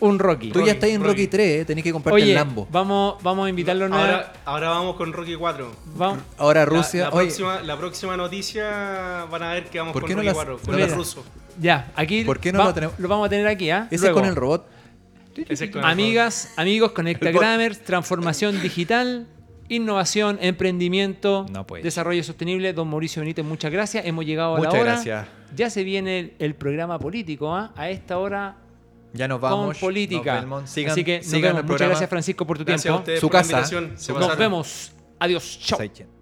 Un Rocky. Tú ya estás en Rocky. Rocky 3, eh, tenés que comprarte Oye, el Lambo. vamos, vamos a invitarlo nueva- Ahora, ahora vamos con Rocky 4. Vamos. Ahora Rusia. La, próxima, la próxima noticia van a ver que vamos ¿Por con qué no Rocky las- 4, no con las- el ruso. Ya, aquí ¿Por qué no va- lo tenemos? vamos a tener aquí, ¿ah? ese es con el robot. Ese es con el Amigas, amigos, Conecta. Grammars, transformación digital, innovación, emprendimiento, No, pues. desarrollo sostenible. Don Mauricio Benítez, muchas gracias. Hemos llegado a Muchas la hora. gracias. Ya se viene el, el programa político, ¿ah? A esta hora Ya nos con vamos. política. nos vemos. Sigan, Así que nos sigan vemos. Muchas gracias, Francisco, por tu Gracias a tiempo. ustedes Su por la casa. invitación. Nos pasaron. vemos. Adiós. Chao.